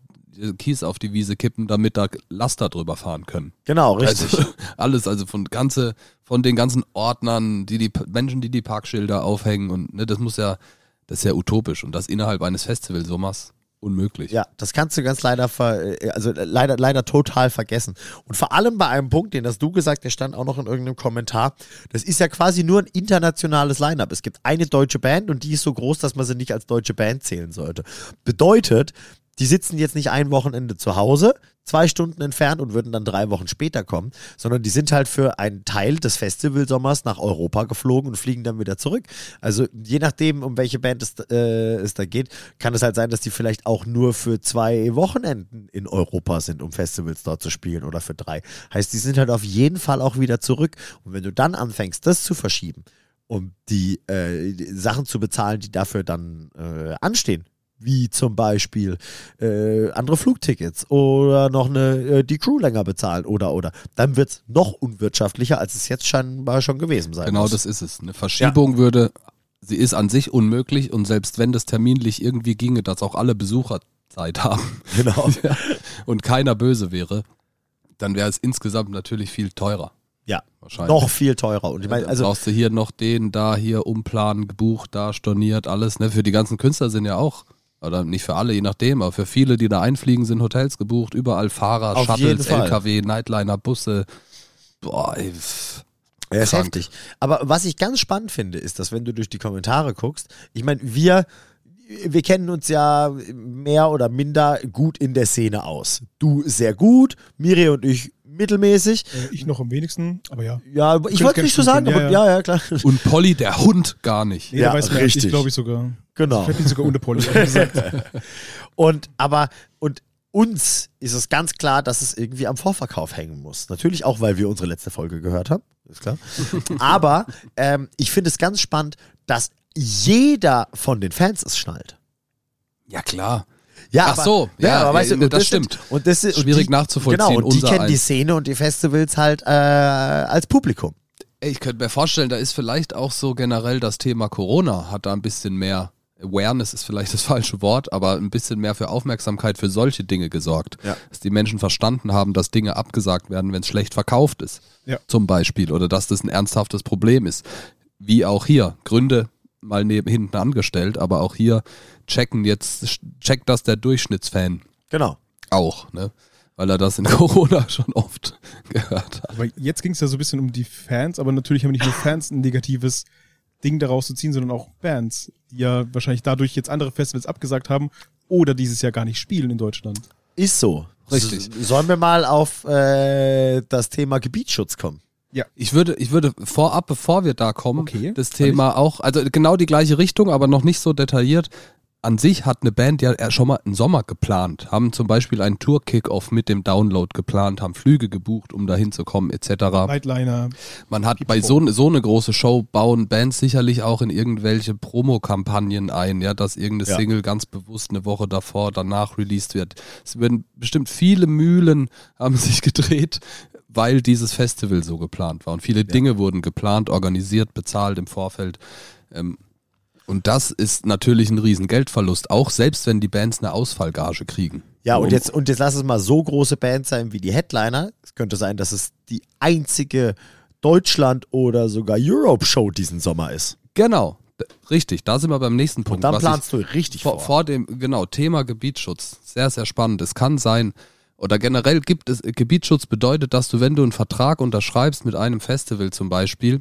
Speaker 3: Kies auf die Wiese kippen, damit da Laster drüber fahren können.
Speaker 4: genau, richtig.
Speaker 3: Also, alles, also von ganze, von den ganzen Ordnern, die die Menschen, die die Parkschilder aufhängen und ne, das muss ja, das ist ja utopisch und das innerhalb eines Festivalsommers unmöglich.
Speaker 4: Ja, das kannst du ganz leider, ver, äh, also leider, leider total vergessen. Und vor allem bei einem Punkt, den hast du gesagt, der stand auch noch in irgendeinem Kommentar. Das ist ja quasi nur ein internationales Line-up. Es gibt eine deutsche Band und die ist so groß, dass man sie nicht als deutsche Band zählen sollte. Bedeutet, die sitzen jetzt nicht ein Wochenende zu Hause, zwei Stunden entfernt und würden dann drei Wochen später kommen, sondern die sind halt für einen Teil des Festivalsommers nach Europa geflogen und fliegen dann wieder zurück. Also je nachdem, um welche Band es, äh, es da geht, kann es halt sein, dass die vielleicht auch nur für zwei Wochenenden in Europa sind, um Festivals dort zu spielen oder für drei. Heißt, die sind halt auf jeden Fall auch wieder zurück. Und wenn du dann anfängst, das zu verschieben, um die, äh, die Sachen zu bezahlen, die dafür dann äh, anstehen, wie zum Beispiel äh, andere Flugtickets oder noch eine, äh, die Crew länger bezahlen oder oder, dann wird es noch unwirtschaftlicher, als es jetzt scheinbar schon gewesen sein
Speaker 3: Genau
Speaker 4: muss.
Speaker 3: das ist es. Eine Verschiebung würde, sie ist an sich unmöglich und selbst wenn das terminlich irgendwie ginge, dass auch alle Besucher Zeit haben
Speaker 4: Genau.
Speaker 3: und keiner böse wäre, dann wäre es insgesamt natürlich viel teurer.
Speaker 4: Ja,
Speaker 3: Wahrscheinlich.
Speaker 4: noch viel teurer. Und ich meine, also
Speaker 3: brauchst du hier noch den, da, hier umplanen, gebucht, da storniert, alles. Ne? Für die ganzen Künstler sind ja auch, oder nicht für alle, je nachdem, aber für viele, die da einfliegen, sind Hotels gebucht, überall Fahrer,
Speaker 4: Auf
Speaker 3: Shuttles. LKW, Nightliner, Busse. Boah, ey, pff.
Speaker 4: Ja, ist
Speaker 3: Krank.
Speaker 4: heftig. Aber was ich ganz spannend finde, ist, dass wenn du durch die Kommentare guckst, ich meine, wir, wir kennen uns ja mehr oder minder gut in der Szene aus. Du sehr gut, Miri und ich mittelmäßig.
Speaker 1: Äh, ich noch am wenigsten, aber ja.
Speaker 4: Ja, ich wollte nicht so sagen, aber
Speaker 1: ja,
Speaker 4: ja, ja, klar.
Speaker 3: Und Polly, der Hund, gar nicht.
Speaker 1: Nee,
Speaker 4: Ja,
Speaker 1: weiß mehr
Speaker 4: richtig.
Speaker 1: ich, glaube ich sogar.
Speaker 4: Genau.
Speaker 1: Ich hätte ihn sogar ohne ehrlich gesagt.
Speaker 4: Und aber und uns ist es ganz klar, dass es irgendwie am Vorverkauf hängen muss. Natürlich auch, weil wir unsere letzte Folge gehört haben, ist klar. aber ähm, ich finde es ganz spannend, dass jeder von den Fans es schnallt.
Speaker 3: Ja, klar.
Speaker 4: Ja,
Speaker 3: Ach
Speaker 4: aber,
Speaker 3: so, ja,
Speaker 4: aber weißt
Speaker 3: ja,
Speaker 4: du, und
Speaker 3: das
Speaker 4: sind-
Speaker 3: stimmt.
Speaker 4: Und das ist,
Speaker 3: Schwierig
Speaker 4: die,
Speaker 3: nachzuvollziehen,
Speaker 4: Genau, und die kennen die
Speaker 3: eins.
Speaker 4: Szene und die Festivals halt äh, als Publikum.
Speaker 3: Ich könnte mir vorstellen, da ist vielleicht auch so generell das Thema Corona hat da ein bisschen mehr Awareness ist vielleicht das falsche Wort, aber ein bisschen mehr für Aufmerksamkeit für solche Dinge gesorgt.
Speaker 4: Ja.
Speaker 3: Dass die Menschen verstanden haben, dass Dinge abgesagt werden, wenn es schlecht verkauft ist.
Speaker 1: Ja.
Speaker 3: Zum Beispiel. Oder dass das ein ernsthaftes Problem ist. Wie auch hier. Gründe mal neben hinten angestellt, aber auch hier checken jetzt, checkt das der Durchschnittsfan
Speaker 4: Genau.
Speaker 3: auch, ne? Weil er das in Corona schon oft gehört hat.
Speaker 1: Aber jetzt ging es ja so ein bisschen um die Fans, aber natürlich haben nicht nur Fans ein negatives Ding daraus zu ziehen, sondern auch Bands, die ja wahrscheinlich dadurch jetzt andere Festivals abgesagt haben oder dieses Jahr gar nicht spielen in Deutschland.
Speaker 4: Ist so.
Speaker 3: Richtig.
Speaker 4: S- Sollen wir mal auf äh, das Thema Gebietsschutz kommen?
Speaker 3: Ich würde, ich würde vorab, bevor wir da kommen,
Speaker 1: Okay,
Speaker 3: das Thema auch, also genau die gleiche Richtung, aber noch nicht so detailliert. An sich hat eine Band ja schon mal einen Sommer geplant, haben zum Beispiel einen Tour-Kick-Off mit dem Download geplant, haben Flüge gebucht, um da hinzukommen, etc.
Speaker 1: Nightliner.
Speaker 3: Man hat bei so, so eine große Show bauen Bands sicherlich auch in irgendwelche Promokampagnen ein, ja, dass irgendeine
Speaker 4: Ja.
Speaker 3: Single ganz bewusst eine Woche davor, danach released wird. Es werden bestimmt viele Mühlen haben sich gedreht, weil dieses Festival so geplant war. Und viele Dinge wurden geplant, organisiert, bezahlt im Vorfeld. Ähm, und das ist natürlich ein riesen Geldverlust, auch selbst wenn die Bands eine Ausfallgage kriegen.
Speaker 4: Ja, und jetzt, und jetzt lass es mal so große Bands sein wie die Headliner. Es könnte sein, dass es die einzige Deutschland- oder sogar Europe-Show diesen Sommer ist.
Speaker 3: Genau, richtig, da sind wir beim nächsten Punkt.
Speaker 4: Und dann planst du richtig
Speaker 3: vor,
Speaker 4: vor.
Speaker 3: vor dem, genau, Thema Gebietsschutz. Sehr, sehr spannend. Es kann sein, oder generell gibt es, Gebietsschutz bedeutet, dass du, wenn du einen Vertrag unterschreibst mit einem Festival zum Beispiel,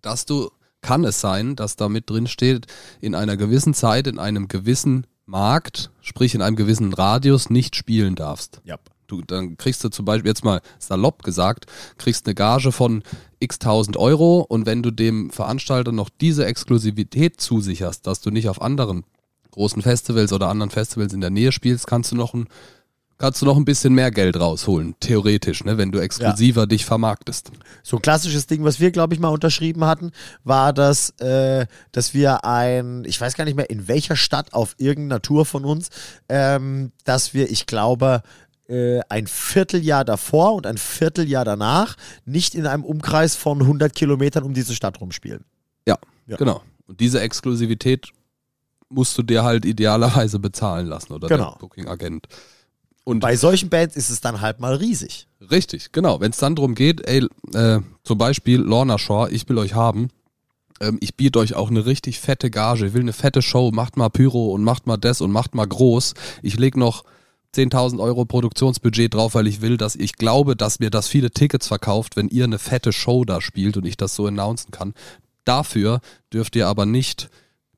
Speaker 3: dass du, kann es sein, dass da mit drin steht, in einer gewissen Zeit, in einem gewissen Markt, sprich in einem gewissen Radius nicht spielen darfst.
Speaker 4: Ja.
Speaker 3: Du, dann kriegst du zum Beispiel, jetzt mal salopp gesagt, kriegst eine Gage von x tausend Euro und wenn du dem Veranstalter noch diese Exklusivität zusicherst, dass du nicht auf anderen großen Festivals oder anderen Festivals in der Nähe spielst, kannst du noch einen kannst du noch ein bisschen mehr Geld rausholen, theoretisch, ne, wenn du exklusiver dich vermarktest.
Speaker 4: So ein klassisches Ding, was wir, glaube ich, mal unterschrieben hatten, war das, äh, dass wir ein, ich weiß gar nicht mehr, in welcher Stadt auf irgendeiner Tour von uns, ähm, dass wir, ich glaube, äh, ein Vierteljahr davor und ein Vierteljahr danach nicht in einem Umkreis von 100 Kilometern um diese Stadt rumspielen.
Speaker 3: Ja,
Speaker 4: Ja.
Speaker 3: genau. Und diese Exklusivität musst du dir halt idealerweise bezahlen lassen oder
Speaker 4: Genau.
Speaker 3: der Booking-Agent. Und
Speaker 4: Bei solchen Bands ist es dann halt mal riesig.
Speaker 3: Richtig, genau. Wenn es dann darum geht, ey, äh, zum Beispiel Lorna Shore, ich will euch haben, ähm, ich biete euch auch eine richtig fette Gage, ich will eine fette Show, macht mal Pyro und macht mal das und macht mal groß. Ich leg noch 10.000 Euro Produktionsbudget drauf, weil ich will, dass ich glaube, dass mir das viele Tickets verkauft, wenn ihr eine fette Show da spielt und ich das so announcen kann. Dafür dürft ihr aber nicht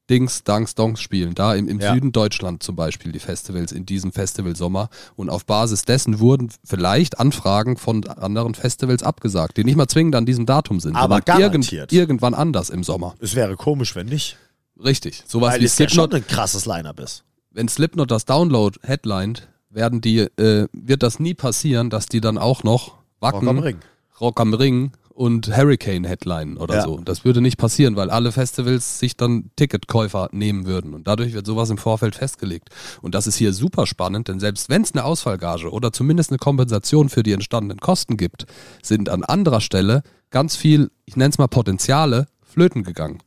Speaker 3: Dings, Danks, Donks spielen. Da im, im
Speaker 4: Ja.
Speaker 3: Süden Deutschland zum Beispiel die Festivals in diesem Festivalsommer. Und auf Basis dessen wurden vielleicht Anfragen von anderen Festivals abgesagt, die nicht mal zwingend an diesem Datum sind,
Speaker 4: Aber
Speaker 3: irgend, irgendwann anders im Sommer.
Speaker 4: Es wäre komisch, wenn nicht.
Speaker 3: Richtig. Sowas
Speaker 4: Weil
Speaker 3: wie
Speaker 4: es ja schon
Speaker 3: Slipknot.
Speaker 4: ein krasses Line-Up ist.
Speaker 3: Wenn Slipknot das Download headlined, werden die, äh, wird das nie passieren, dass die dann auch noch Wacken,
Speaker 4: Rock am Ring.
Speaker 3: Rock am Ring und Hurricane Headline oder
Speaker 4: Ja.
Speaker 3: so. Das würde nicht passieren, weil alle Festivals sich dann Ticketkäufer nehmen würden. Und dadurch wird sowas im Vorfeld festgelegt. Und das ist hier super spannend, denn selbst wenn es eine Ausfallgage oder zumindest eine Kompensation für die entstandenen Kosten gibt, sind an anderer Stelle ganz viel, ich nenne es mal Potenziale, flöten gegangen.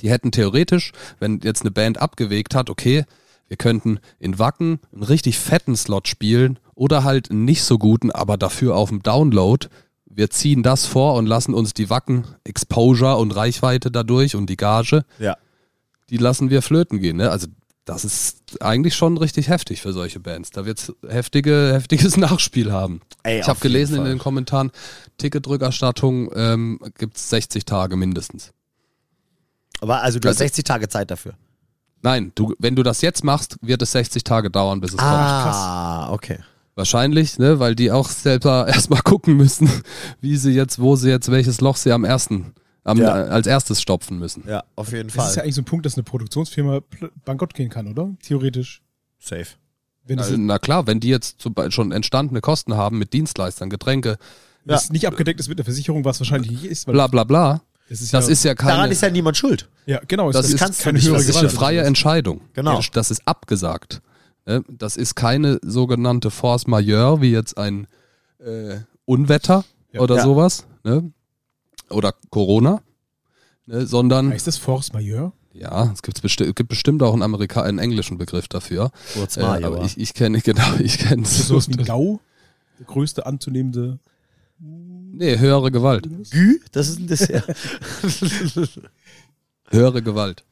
Speaker 3: Die hätten theoretisch, wenn jetzt eine Band abgewegt hat, okay, wir könnten in Wacken einen richtig fetten Slot spielen oder halt einen nicht so guten, aber dafür auf dem Download. Wir ziehen das vor und lassen uns die Wacken Exposure und Reichweite dadurch und die Gage,
Speaker 4: Ja.
Speaker 3: die lassen wir flöten gehen. Ne? Also das ist eigentlich schon richtig heftig für solche Bands. Da wird's heftige, heftiges Nachspiel haben.
Speaker 4: Ey,
Speaker 3: ich habe gelesen
Speaker 4: jeden
Speaker 3: in
Speaker 4: Fall.
Speaker 3: den Kommentaren, Ticketrückerstattung ähm, gibt's 60 Tage mindestens.
Speaker 4: Aber also du hast
Speaker 3: Also-
Speaker 4: 60 Tage Zeit dafür.
Speaker 3: Nein, du, wenn du das jetzt machst, wird es 60 Tage dauern, bis es kommt.
Speaker 4: Ah, okay.
Speaker 3: Wahrscheinlich, ne, weil die auch selber erstmal gucken müssen, wie sie jetzt, wo sie jetzt, welches Loch sie am ersten, am,
Speaker 4: Ja.
Speaker 3: äh, als erstes stopfen müssen.
Speaker 4: Ja, auf jeden
Speaker 1: Das ist ja
Speaker 4: Fall.
Speaker 1: eigentlich so ein Punkt, dass eine Produktionsfirma bankrott gehen kann, oder? Theoretisch.
Speaker 4: Safe.
Speaker 1: Wenn das
Speaker 3: Also, na klar, wenn die jetzt zum Beispiel schon entstandene Kosten haben mit Dienstleistern, Getränke,
Speaker 1: das nicht abgedeckt ist mit der Versicherung, was wahrscheinlich nicht ist. Weil
Speaker 3: bla bla bla,
Speaker 1: das ist
Speaker 3: das
Speaker 1: ja,
Speaker 3: ist ja keine,
Speaker 4: Daran ist ja niemand schuld.
Speaker 1: ja genau,
Speaker 3: das, ist,
Speaker 4: kannst du
Speaker 1: keine
Speaker 4: nicht,
Speaker 1: höhere
Speaker 3: das ist eine freie Entscheidung.
Speaker 4: Genau.
Speaker 3: Das ist abgesagt. Ne? Das ist keine sogenannte Force Majeure, wie jetzt ein äh, Unwetter
Speaker 1: Ja.
Speaker 3: oder
Speaker 4: Ja.
Speaker 3: sowas, ne? oder Corona, ne? sondern
Speaker 1: Heißt das Force Majeure?
Speaker 3: Ja, es gibt, besti gibt bestimmt auch einen, Amerika einen englischen Begriff dafür.
Speaker 4: Kurz
Speaker 3: Äh,
Speaker 4: mal,
Speaker 3: aber ich, ich kenne, genau, ich kenne
Speaker 1: Ist das sowas wie ein GAU? Der größte anzunehmende.
Speaker 3: Nee, höhere Gewalt.
Speaker 4: Gü, das ist ein Dessert.
Speaker 3: Höhere Gewalt.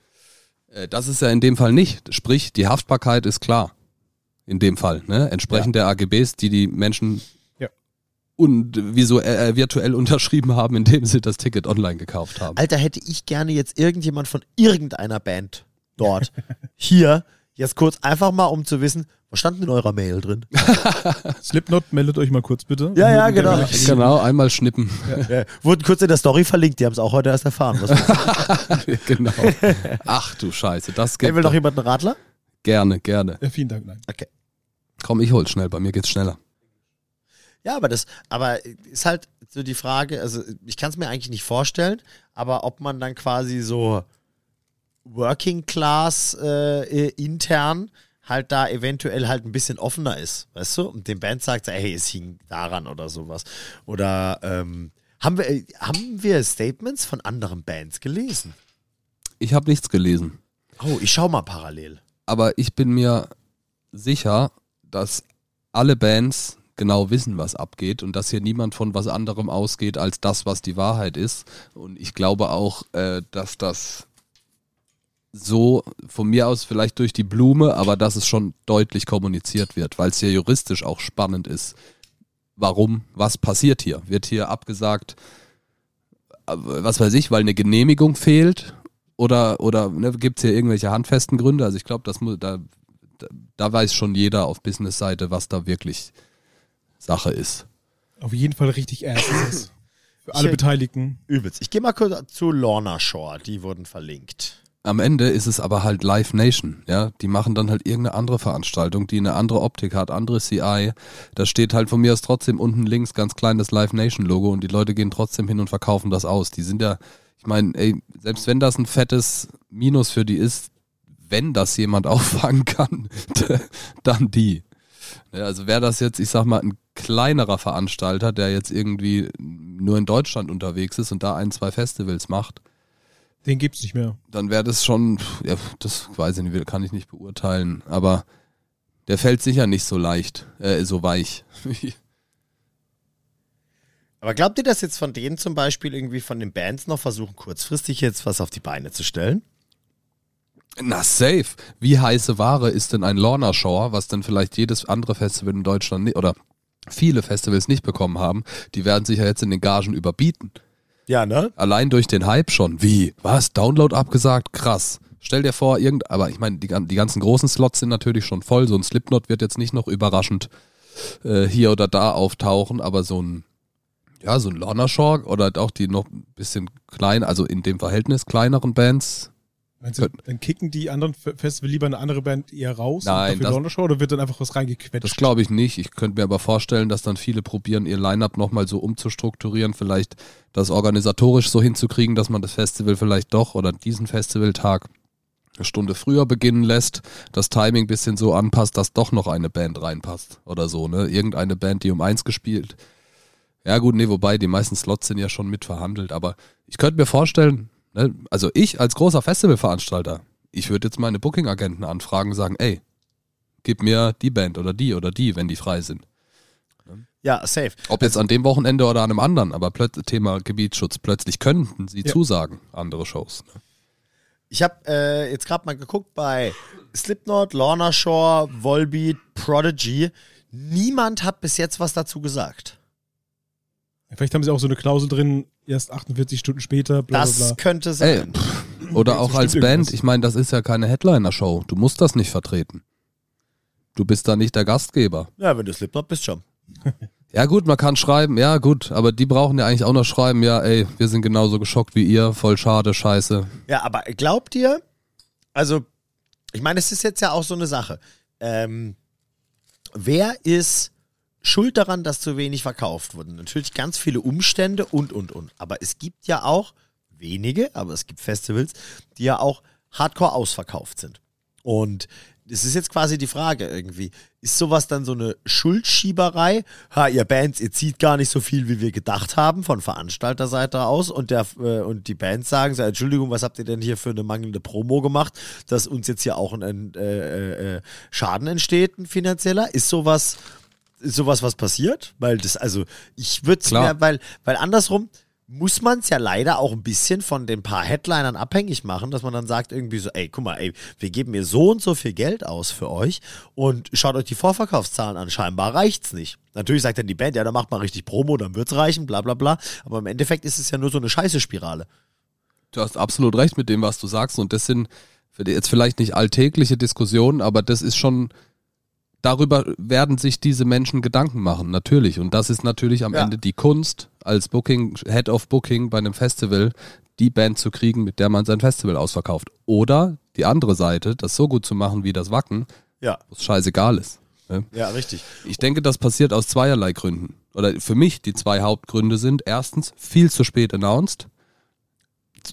Speaker 3: Äh, das ist ja in dem Fall nicht. Sprich, die Haftbarkeit ist klar. In dem Fall, ne? Entsprechend der AGBs, die die Menschen
Speaker 1: Ja.
Speaker 3: und visuell, äh, virtuell unterschrieben haben, indem sie das Ticket online gekauft haben.
Speaker 4: Alter, hätte ich gerne jetzt irgendjemand von irgendeiner Band dort hier jetzt kurz einfach mal, um zu wissen, was stand denn in eurer Mail drin?
Speaker 1: Slipknot, meldet euch mal kurz bitte.
Speaker 4: Ja, ja, genau.
Speaker 3: Genau, einmal schnippen.
Speaker 4: Ja, wurden kurz in der Story verlinkt, die haben es auch heute erst erfahren. Was
Speaker 3: genau. Ach du Scheiße, das
Speaker 4: Ey,
Speaker 3: geht
Speaker 4: will noch jemand einen Radler?
Speaker 3: Gerne, gerne.
Speaker 1: Ja, vielen Dank, nein.
Speaker 4: Okay.
Speaker 3: Komm, ich hol's schnell, bei mir geht's schneller.
Speaker 4: Ja, aber das, aber ist halt so die Frage, also ich kann es mir eigentlich nicht vorstellen, aber ob man dann quasi so Working Class äh, intern halt da eventuell halt ein bisschen offener ist, weißt du? Und dem Band sagt, hey, es hing daran oder sowas. Oder ähm, haben wir, äh, haben wir Statements von anderen Bands gelesen?
Speaker 3: Ich habe nichts gelesen.
Speaker 4: Oh, ich schau mal parallel.
Speaker 3: Aber ich bin mir sicher, dass alle Bands genau wissen, was abgeht und dass hier niemand von was anderem ausgeht als das, was die Wahrheit ist. Und ich glaube auch, äh, dass das so von mir aus vielleicht durch die Blume, aber dass es schon deutlich kommuniziert wird, weil es ja juristisch auch spannend ist. Warum, was passiert hier? Wird hier abgesagt, äh, was weiß ich, weil eine Genehmigung fehlt? Oder, oder ne, gibt es hier irgendwelche handfesten Gründe? Also ich glaube, das muss, da, da, da weiß schon jeder auf Business-Seite, was da wirklich Sache ist.
Speaker 1: Auf jeden Fall richtig ernst ist. Für alle
Speaker 4: Ich-
Speaker 1: Beteiligten.
Speaker 4: Übelst. Ich gehe mal kurz zu Lorna Shore, die wurden verlinkt.
Speaker 3: am Ende ist es aber halt Live Nation, ja. Die machen dann halt irgendeine andere Veranstaltung, die eine andere Optik hat, andere CI. Da steht halt von mir aus trotzdem unten links ganz klein das Live Nation Logo und die Leute gehen trotzdem hin und verkaufen das aus. Die sind ja, ich meine, ey, selbst wenn das ein fettes Minus für die ist, wenn das jemand auffangen kann, dann die. Also wäre das jetzt, ich sag mal, ein kleinerer Veranstalter, der jetzt irgendwie nur in Deutschland unterwegs ist und da ein, zwei Festivals macht,
Speaker 1: Den gibt's nicht mehr.
Speaker 3: dann wäre das schon, ja, das weiß ich nicht, kann ich nicht beurteilen, aber der fällt sicher nicht so leicht, äh, so weich.
Speaker 4: Aber glaubt ihr, dass jetzt von denen zum Beispiel irgendwie von den Bands noch versuchen, kurzfristig jetzt was auf die Beine zu stellen?
Speaker 3: Na safe. Wie heiße Ware ist denn ein Lorna Shore, was dann vielleicht jedes andere Festival in Deutschland nicht, oder viele Festivals nicht bekommen haben, die werden sich ja jetzt in den Gagen überbieten.
Speaker 4: Ja, ne?
Speaker 3: Allein durch den Hype schon. Wie? Was? Download abgesagt? Krass. Stell dir vor, irgend, aber ich meine, die, die ganzen großen Slots sind natürlich schon voll. So ein Slipknot wird jetzt nicht noch überraschend äh, hier oder da auftauchen, aber so ein, ja, so ein Lorna Shore oder halt auch die noch ein bisschen klein, also in dem Verhältnis kleineren Bands.
Speaker 1: Meinst du, dann kicken die anderen Fe- Festival lieber eine andere Band eher raus
Speaker 3: Nein,
Speaker 1: und dafür Laune Show oder wird dann einfach was reingequetscht?
Speaker 3: Das glaube ich nicht. Ich könnte mir aber vorstellen, dass dann viele probieren, ihr Line-Up nochmal so umzustrukturieren, vielleicht das organisatorisch so hinzukriegen, dass man das Festival vielleicht doch oder diesen Festivaltag eine Stunde früher beginnen lässt, das Timing bisschen so anpasst, dass doch noch eine Band reinpasst oder so, ne? Irgendeine Band, die um eins gespielt. Ja gut, nee, wobei die meisten Slots sind ja schon mit verhandelt, aber ich könnte mir vorstellen, ne, also ich als großer Festivalveranstalter, ich würde jetzt meine Booking-Agenten anfragen und sagen, ey, gib mir die Band oder die oder die, wenn die frei sind.
Speaker 4: Ja, safe.
Speaker 3: Ob jetzt an dem Wochenende oder an einem anderen, aber plötzlich Thema Gebietsschutz, plötzlich könnten sie
Speaker 1: Ja.
Speaker 3: zusagen, andere Shows. Ne?
Speaker 4: Ich habe äh, jetzt gerade mal geguckt bei Slipknot, Lorna Shore, Volbeat, Prodigy. Niemand hat bis jetzt was dazu gesagt.
Speaker 1: Vielleicht haben sie auch so eine Klausel drin, erst 48 Stunden später, bla
Speaker 4: Das
Speaker 1: bla bla.
Speaker 4: könnte
Speaker 3: Ey,
Speaker 4: sein.
Speaker 3: pff, oder auch als Band,
Speaker 1: irgendwas.
Speaker 3: ich meine, das ist ja keine Headliner-Show. Du musst das nicht vertreten. Du bist da nicht der Gastgeber.
Speaker 4: Ja, wenn du Slipknot bist, schon.
Speaker 3: Ja gut, man kann schreiben, ja gut, aber die brauchen ja eigentlich auch noch schreiben, ja ey, wir sind genauso geschockt wie ihr, voll schade, scheiße.
Speaker 4: Ja, aber glaubt ihr, also, ich meine, es ist jetzt ja auch so eine Sache. Ähm, wer ist schuld daran, dass zu wenig verkauft wurde? Natürlich ganz viele Umstände und, und, und. Aber es gibt ja auch wenige, aber es gibt Festivals, die ja auch hardcore ausverkauft sind. Und es ist jetzt quasi die Frage irgendwie, ist sowas dann so eine Schuldschieberei? Ha, ihr Bands, ihr zieht gar nicht so viel, wie wir gedacht haben, von Veranstalterseite aus und, der, äh, und die Bands sagen so, Entschuldigung, was habt ihr denn hier für eine mangelnde Promo gemacht, dass uns jetzt hier auch ein, ein äh, äh, Schaden entsteht, ein finanzieller? Ist sowas, sowas was passiert? Weil das, also ich würde es weil, weil andersrum, muss man es ja leider auch ein bisschen von den paar Headlinern abhängig machen, dass man dann sagt irgendwie so, ey, guck mal, ey, wir geben mir so und so viel Geld aus für euch und schaut euch die Vorverkaufszahlen an. Scheinbar reicht's nicht. Natürlich sagt dann die Band, ja, dann macht mal richtig Promo, dann wird's reichen, bla bla bla. Aber im Endeffekt ist es ja nur so eine scheiße Spirale.
Speaker 3: Du hast absolut recht mit dem, was du sagst. Und das sind jetzt vielleicht nicht alltägliche Diskussionen, aber das ist schon, darüber werden sich diese Menschen Gedanken machen, natürlich. Und das ist natürlich am
Speaker 4: Ja.
Speaker 3: Ende die Kunst, als Booking, Head of Booking bei einem Festival, die Band zu kriegen, mit der man sein Festival ausverkauft. Oder die andere Seite, das so gut zu machen wie das Wacken,
Speaker 4: Ja,
Speaker 3: wo es scheißegal ist. Ne?
Speaker 4: ja, richtig.
Speaker 3: Ich denke, das passiert aus zweierlei Gründen. Oder für mich die zwei Hauptgründe sind erstens viel zu spät announced.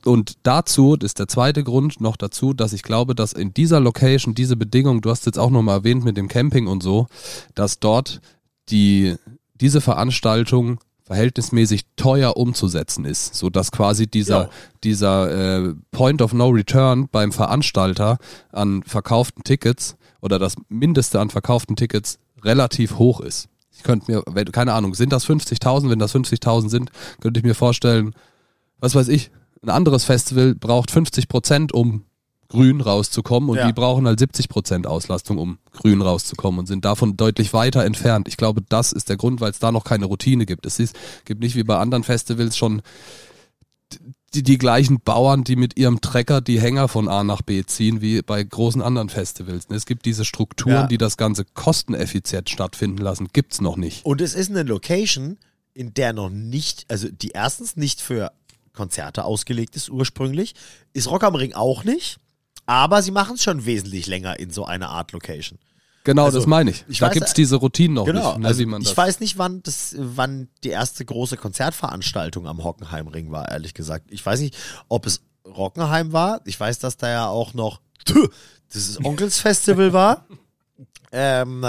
Speaker 3: Und dazu das ist der zweite Grund noch dazu, dass ich glaube, dass in dieser Location diese Bedingungen, du hast jetzt auch nochmal erwähnt mit dem Camping und so, dass dort die, diese Veranstaltung verhältnismäßig teuer umzusetzen ist, so dass quasi dieser
Speaker 4: Ja.
Speaker 3: dieser äh, Point of No Return beim Veranstalter an verkauften Tickets oder das Mindeste an verkauften Tickets relativ hoch ist. Ich könnte mir, keine Ahnung, sind das 50.000? Wenn das 50.000 sind, könnte ich mir vorstellen, was weiß ich, ein anderes Festival braucht 50 Prozent, um grün rauszukommen und
Speaker 4: Ja.
Speaker 3: die brauchen halt 70 Prozent Auslastung, um grün rauszukommen und sind davon deutlich weiter entfernt. Ich glaube, das ist der Grund, weil es da noch keine Routine gibt. Es ist, gibt nicht wie bei anderen Festivals schon die, die gleichen Bauern, die mit ihrem Trecker die Hänger von A nach B ziehen, wie bei großen anderen Festivals. Es gibt diese Strukturen,
Speaker 4: Ja.
Speaker 3: die das Ganze kosteneffizient stattfinden lassen, gibt's noch nicht.
Speaker 4: Und es ist eine Location, in der noch nicht, also die erstens nicht für Konzerte ausgelegt ist ursprünglich, ist Rock am Ring auch nicht. Aber sie machen es schon wesentlich länger in so einer Art Location.
Speaker 3: Genau,
Speaker 4: Also,
Speaker 3: das meine ich.
Speaker 4: ich
Speaker 3: Da
Speaker 4: weiß-
Speaker 3: gibt's diese Routinen noch
Speaker 4: Genau,
Speaker 3: nicht, ne,
Speaker 4: also ich weiß nicht, wann das, wann die erste große Konzertveranstaltung am Hockenheimring war, ehrlich gesagt. Ich weiß nicht, ob es Rockenheim war. Ich weiß, dass da ja auch noch das Onkels Festival war. Ähm,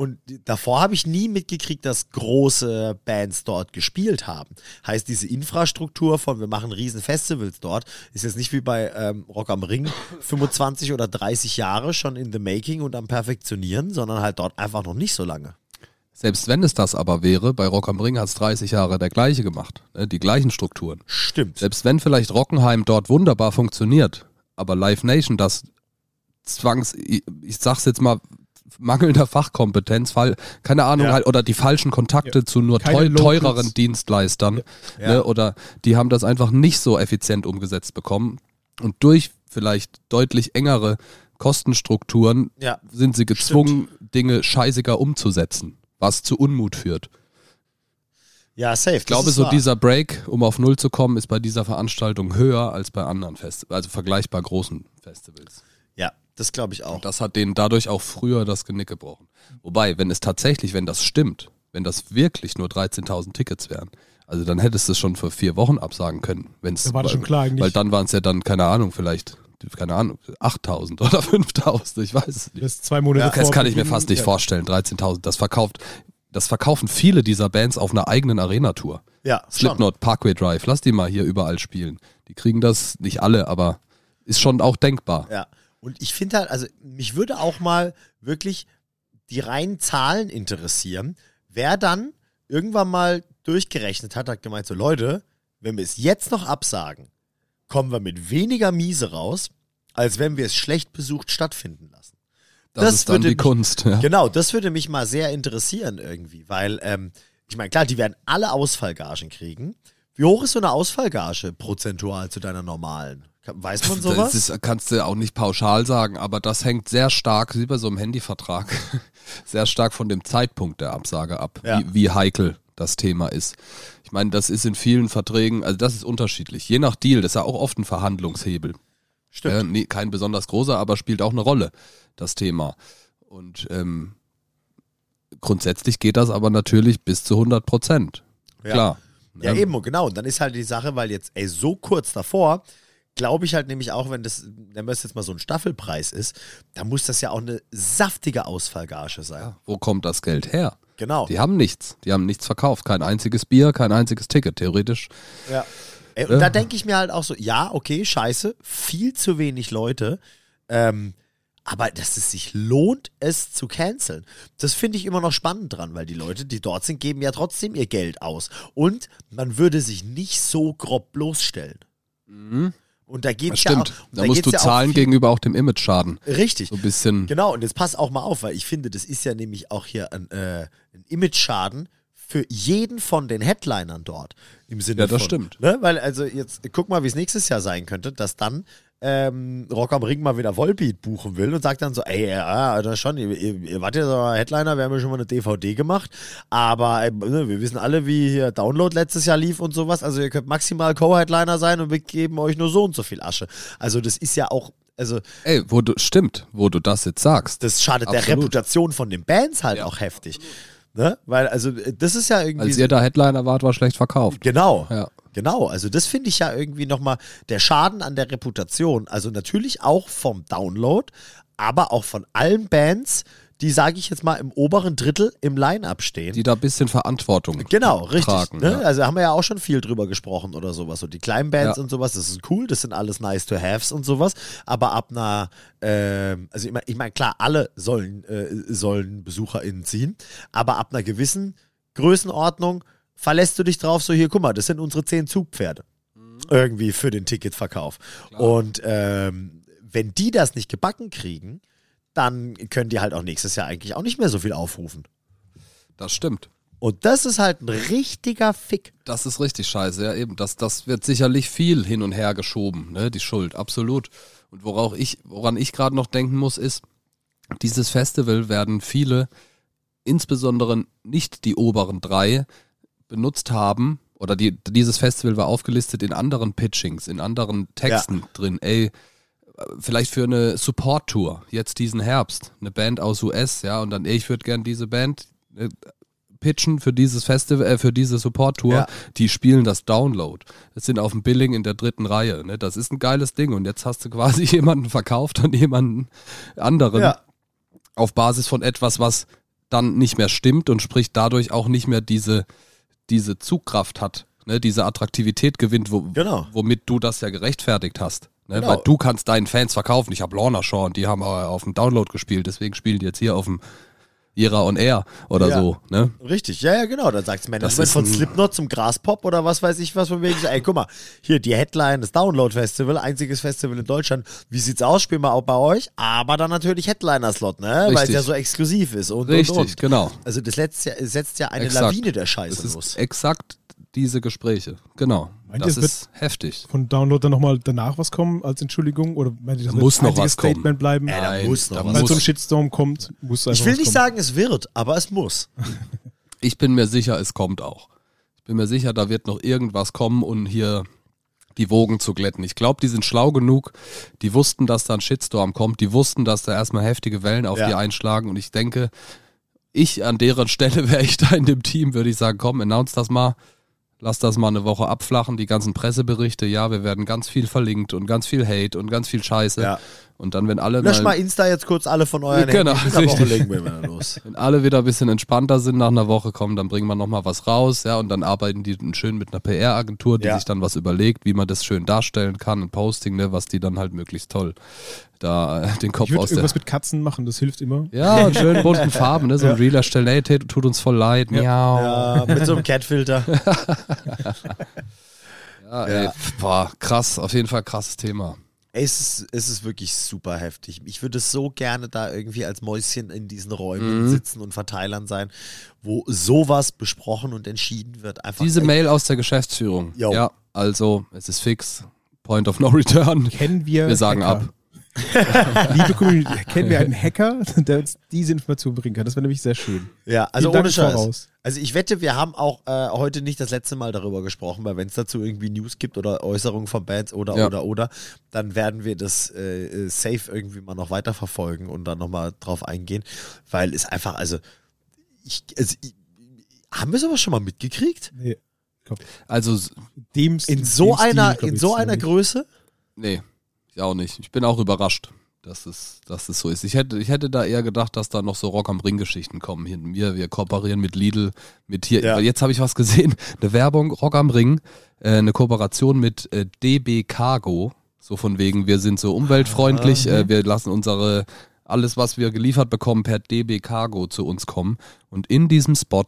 Speaker 4: und davor habe ich nie mitgekriegt, dass große Bands dort gespielt haben. Heißt, diese Infrastruktur von wir machen riesen Festivals dort, ist jetzt nicht wie bei ähm, Rock am Ring 25 oder 30 Jahre schon in the making und am perfektionieren, sondern halt dort einfach noch nicht so lange.
Speaker 3: Selbst wenn es das aber wäre, bei Rock am Ring hat's 30 Jahre der gleiche gemacht. Ne, die gleichen Strukturen.
Speaker 4: Stimmt.
Speaker 3: Selbst wenn vielleicht Rockenheim dort wunderbar funktioniert, aber Live Nation das zwangs, ich ich sag's jetzt mal, mangelnder Fachkompetenz, Fall, keine Ahnung,
Speaker 4: Ja.
Speaker 3: halt, oder die falschen Kontakte zu nur teu, teureren Dienstleistern,
Speaker 4: Ja.
Speaker 3: Ne, oder die haben das einfach nicht so effizient umgesetzt bekommen und durch vielleicht deutlich engere Kostenstrukturen
Speaker 4: Ja.
Speaker 3: sind sie gezwungen, Dinge scheißiger umzusetzen, was zu Unmut führt.
Speaker 4: Ja, safe.
Speaker 3: Ich glaube, so dieser Break, um auf Null zu kommen, ist bei dieser Veranstaltung höher als bei anderen Festivals, also vergleichbar großen Festivals.
Speaker 4: Ja, das glaube ich auch.
Speaker 3: Und das hat denen dadurch auch früher das Genick gebrochen. Wobei, wenn es tatsächlich, wenn das stimmt, wenn das wirklich nur 13.000 Tickets wären, also dann hättest du es schon vor vier Wochen absagen können. Wenn's,
Speaker 1: Da war das
Speaker 3: weil-
Speaker 1: schon klar eigentlich.
Speaker 3: Weil dann waren es ja dann, keine Ahnung, vielleicht, keine Ahnung, 8.000 oder 5.000, ich weiß es nicht.
Speaker 1: Das ist zwei Monate
Speaker 3: Das
Speaker 1: vor
Speaker 3: kann ich mir fast nicht
Speaker 1: ja.
Speaker 3: vorstellen, 13.000. Das verkauft, das verkaufen viele dieser Bands auf einer eigenen Arena-Tour.
Speaker 4: Ja, schon.
Speaker 3: Slipknot, Parkway Drive, lass die mal hier überall spielen. Die kriegen das, nicht alle, aber ist schon auch denkbar.
Speaker 4: Ja. Und ich finde halt, also mich würde auch mal wirklich die reinen Zahlen interessieren, wer dann irgendwann mal durchgerechnet hat, hat gemeint, so Leute, wenn wir es jetzt noch absagen, kommen wir mit weniger Miese raus, als wenn wir es schlecht besucht stattfinden lassen.
Speaker 3: Das,
Speaker 4: Das
Speaker 3: ist dann
Speaker 4: würde
Speaker 3: die
Speaker 4: mich-
Speaker 3: Kunst. Ja.
Speaker 4: Genau, das würde mich mal sehr interessieren irgendwie, weil, ähm, ich meine, klar, die werden alle Ausfallgagen kriegen. Wie hoch ist so eine Ausfallgage prozentual zu deiner normalen? Weiß man sowas?
Speaker 3: Das ist, kannst du auch nicht pauschal sagen, aber das hängt sehr stark, wie bei so einem Handyvertrag, sehr stark von dem Zeitpunkt der Absage ab,
Speaker 4: Ja.
Speaker 3: wie, wie heikel das Thema ist. Ich meine, das ist in vielen Verträgen, also das ist unterschiedlich. Je nach Deal, das ist ja auch oft ein Verhandlungshebel.
Speaker 4: Stimmt.
Speaker 3: Ja, nee, kein besonders großer, aber spielt auch eine Rolle, das Thema. Und ähm, grundsätzlich geht das aber natürlich bis zu 100 Prozent.
Speaker 4: Ja.
Speaker 3: Klar.
Speaker 4: Ja,
Speaker 3: Ähm,
Speaker 4: eben, genau. Und dann ist halt die Sache, weil jetzt, ey, so kurz davor, glaube ich halt nämlich auch, wenn das, wenn das jetzt mal so ein Staffelpreis ist, dann muss das ja auch eine saftige Ausfallgage sein.
Speaker 3: Wo kommt das Geld her?
Speaker 4: Genau.
Speaker 3: Die haben nichts. Die haben nichts verkauft. Kein einziges Bier, kein einziges Ticket. Theoretisch
Speaker 4: Ja. Ey, und
Speaker 3: Ja.
Speaker 4: da denke ich mir halt auch so, ja, okay, scheiße, viel zu wenig Leute. Ähm, aber dass es sich lohnt, es zu canceln. Das finde ich immer noch spannend dran, weil die Leute, die dort sind, geben ja trotzdem ihr Geld aus. Und man würde sich nicht so grob bloßstellen. Und da geht es ja auch.
Speaker 3: stimmt.
Speaker 4: und
Speaker 3: da musst du
Speaker 4: ja
Speaker 3: zahlen gegenüber auch dem Image-Schaden.
Speaker 4: Richtig.
Speaker 3: So ein bisschen.
Speaker 4: Genau, und jetzt pass auch mal auf, weil ich finde, das ist ja nämlich auch hier ein, äh, ein Image-Schaden für jeden von den Headlinern dort. Im Sinne
Speaker 3: Ja, das
Speaker 4: von,
Speaker 3: stimmt.
Speaker 4: Ne? Weil, also jetzt guck mal, wie es nächstes Jahr sein könnte, dass dann ähm, Rock am Ring mal wieder Volbeat buchen will und sagt dann so, ey, ja, das schon, ihr, ihr, ihr wart ja so Headliner, wir haben ja schon mal eine DVD gemacht, aber äh, ne, wir wissen alle, wie hier Download letztes Jahr lief und sowas, also ihr könnt maximal Co-Headliner sein und wir geben euch nur so und so viel Asche. Also das ist ja auch, also
Speaker 3: Ey, wo du, stimmt, wo du das jetzt sagst.
Speaker 4: das schadet der
Speaker 3: Absolut.
Speaker 4: Reputation von den Bands halt
Speaker 3: Ja.
Speaker 4: auch heftig. Ne? Weil, also, äh, das ist ja irgendwie.
Speaker 3: Als ihr da Headliner wart, war schlecht verkauft.
Speaker 4: genau.
Speaker 3: Ja.
Speaker 4: Genau. Also, das finde ich ja irgendwie nochmal der Schaden an der Reputation. Also, natürlich auch vom Download, aber auch von allen Bands, die, sage ich jetzt mal, im oberen Drittel im Line-Up stehen.
Speaker 3: Die da ein bisschen Verantwortung
Speaker 4: Genau, richtig.
Speaker 3: tragen.
Speaker 4: ne?
Speaker 3: ja.
Speaker 4: Also haben wir ja auch schon viel drüber gesprochen oder sowas. So die kleinen Bands
Speaker 3: Ja.
Speaker 4: und sowas, das ist cool, das sind alles nice to haves und sowas. Aber ab einer, ähm, also ich meine, ich mein, klar, alle sollen, äh, sollen BesucherInnen ziehen, aber ab einer gewissen Größenordnung verlässt du dich drauf, so hier, guck mal, das sind unsere zehn Zugpferde. Irgendwie für den Ticketverkauf. Und ähm, wenn die das nicht gebacken kriegen, dann können die halt auch nächstes Jahr eigentlich auch nicht mehr so viel aufrufen.
Speaker 3: Das stimmt.
Speaker 4: Und das ist halt ein richtiger Fick.
Speaker 3: Das ist richtig scheiße, ja eben. Das, das wird sicherlich viel hin und her geschoben, ne? Die Schuld, absolut. Und worauf ich, woran ich gerade noch denken muss, ist, dieses Festival werden viele, insbesondere nicht die oberen drei, benutzt haben, oder die, dieses Festival war aufgelistet in anderen Pitchings, in anderen Texten drin. Ey, vielleicht für eine Support-Tour, jetzt diesen Herbst, eine Band aus US, ja, und dann, ey, ich würde gern diese Band äh, pitchen für dieses Festival, äh, für diese Support-Tour,
Speaker 4: Ja.
Speaker 3: die spielen das Download. Das sind auf dem Billing in der dritten Reihe, ne? Das ist ein geiles Ding und jetzt hast du quasi jemanden verkauft an jemanden anderen
Speaker 4: Ja.
Speaker 3: auf Basis von etwas, was dann nicht mehr stimmt und sprich dadurch auch nicht mehr diese, diese Zugkraft hat, ne? diese Attraktivität gewinnt, wo,
Speaker 4: Genau.
Speaker 3: womit du das ja gerechtfertigt hast. Ne?
Speaker 4: Genau.
Speaker 3: Weil du kannst deinen Fans verkaufen. Ich habe Lorna Shaw und die haben auf dem Download gespielt, deswegen spielen die jetzt hier auf dem Ira on Air oder
Speaker 4: Ja.
Speaker 3: so. Ne?
Speaker 4: Richtig, ja, ja, genau. Dann sagt das Management
Speaker 3: ist
Speaker 4: von Slipknot zum Graspop oder was weiß ich was von wegen. Ey, guck mal, hier die Headline, das Download Festival, einziges Festival in Deutschland. Wie sieht's aus? Spielen wir auch bei euch? Aber dann natürlich Headliner-Slot, ne? Weil es ja so exklusiv ist und
Speaker 3: Richtig,
Speaker 4: und, und.
Speaker 3: genau.
Speaker 4: Also das setzt ja, setzt ja eine
Speaker 3: Exakt.
Speaker 4: Lawine der Scheiße
Speaker 3: ist
Speaker 4: los.
Speaker 3: exakt diese Gespräche. Genau.
Speaker 1: Meint
Speaker 3: das ist heftig.
Speaker 1: Von Download dann nochmal danach was kommen als Entschuldigung? Oder meint ihr, das
Speaker 3: muss
Speaker 1: ein
Speaker 3: noch was kommen.
Speaker 1: Statement bleiben?
Speaker 4: Ja, da
Speaker 3: Nein,
Speaker 4: muss noch
Speaker 3: da muss-
Speaker 1: so ein Shitstorm kommt, muss einfach
Speaker 4: Ich will nicht
Speaker 1: kommen.
Speaker 4: sagen, es wird, aber es muss.
Speaker 3: Ich bin mir sicher, es kommt auch. Ich bin mir sicher, da wird noch irgendwas kommen, um hier die Wogen zu glätten. Ich glaube, die sind schlau genug. Die wussten, dass da ein Shitstorm kommt. Die wussten, dass da erstmal heftige Wellen auf
Speaker 4: Ja.
Speaker 3: die einschlagen. Und ich denke, ich an deren Stelle wäre ich da in dem Team, würde ich sagen, komm, announce das mal. Lass das mal eine Woche abflachen, die ganzen Presseberichte. Ja, wir werden ganz viel verlinkt und ganz viel Hate und ganz viel Scheiße.
Speaker 4: Ja.
Speaker 3: Und dann, wenn alle
Speaker 4: Lösch mal
Speaker 3: mal,
Speaker 4: Insta jetzt kurz alle von euren
Speaker 3: Genau.
Speaker 4: In Woche
Speaker 3: richtig.
Speaker 4: legen wir wieder los.
Speaker 3: wenn alle wieder ein bisschen entspannter sind nach einer Woche kommen, dann bringen wir nochmal was raus, ja, und dann arbeiten die schön mit einer PR-Agentur, die
Speaker 4: Ja.
Speaker 3: sich dann was überlegt, wie man das schön darstellen kann, ein Posting, ne, was die dann halt möglichst toll da äh, den Kopf
Speaker 1: Ich
Speaker 3: aus der.
Speaker 1: irgendwas mit Katzen machen, das hilft immer.
Speaker 3: Ja, und schön bunten Farben, ne? So ein realer Stellen, ey, tut tut uns voll leid. Miau.
Speaker 4: Ja, mit so einem Catfilter.
Speaker 3: Ja, ey,
Speaker 4: Ja.
Speaker 3: boah, krass, auf jeden Fall krasses Thema.
Speaker 4: Es ist, es ist wirklich super heftig. Ich würde so gerne da irgendwie als Mäuschen in diesen Räumen
Speaker 3: Mhm.
Speaker 4: sitzen und Verteilern sein, wo sowas besprochen und entschieden wird. Einfach
Speaker 3: Diese Mail aus der Geschäftsführung.
Speaker 4: Jo.
Speaker 3: Ja, also, es ist fix. Point of no return.
Speaker 1: Kennen wir
Speaker 3: Wir sagen
Speaker 1: Hacker?
Speaker 3: ab.
Speaker 1: Liebe Community, kennen wir einen Hacker, der uns diese Information bringen kann? Das wäre nämlich sehr schön.
Speaker 4: Ja, also ohne Scheiß.
Speaker 1: voraus.
Speaker 4: Also ich wette, wir haben auch äh, heute nicht das letzte Mal darüber gesprochen, weil wenn es dazu irgendwie News gibt oder Äußerungen von Bands oder
Speaker 3: Ja.
Speaker 4: oder oder, dann werden wir das äh, äh, safe irgendwie mal noch weiter verfolgen und dann nochmal drauf eingehen, weil es einfach, also, ich, also ich, haben wir sowas schon mal mitgekriegt?
Speaker 1: Nee.
Speaker 3: Also, s-
Speaker 1: Dem,
Speaker 4: In so
Speaker 1: dem Stil,
Speaker 4: einer,
Speaker 1: glaub
Speaker 4: in so
Speaker 1: so
Speaker 4: einer
Speaker 1: nicht.
Speaker 4: Größe?
Speaker 3: nee, ich auch nicht. Ich bin auch überrascht, dass es, dass es so ist. Ich hätte, ich hätte da eher gedacht, dass da noch so Rock am Ring-Geschichten kommen. Hier, wir, wir kooperieren mit Lidl, mit hier.
Speaker 4: Ja.
Speaker 3: Jetzt habe ich was gesehen. Eine Werbung, Rock am Ring, äh, eine Kooperation mit äh, DB Cargo. So von wegen, wir sind so umweltfreundlich, äh, wir lassen unsere, alles was wir geliefert bekommen, per DB Cargo zu uns kommen. Und in diesem Spot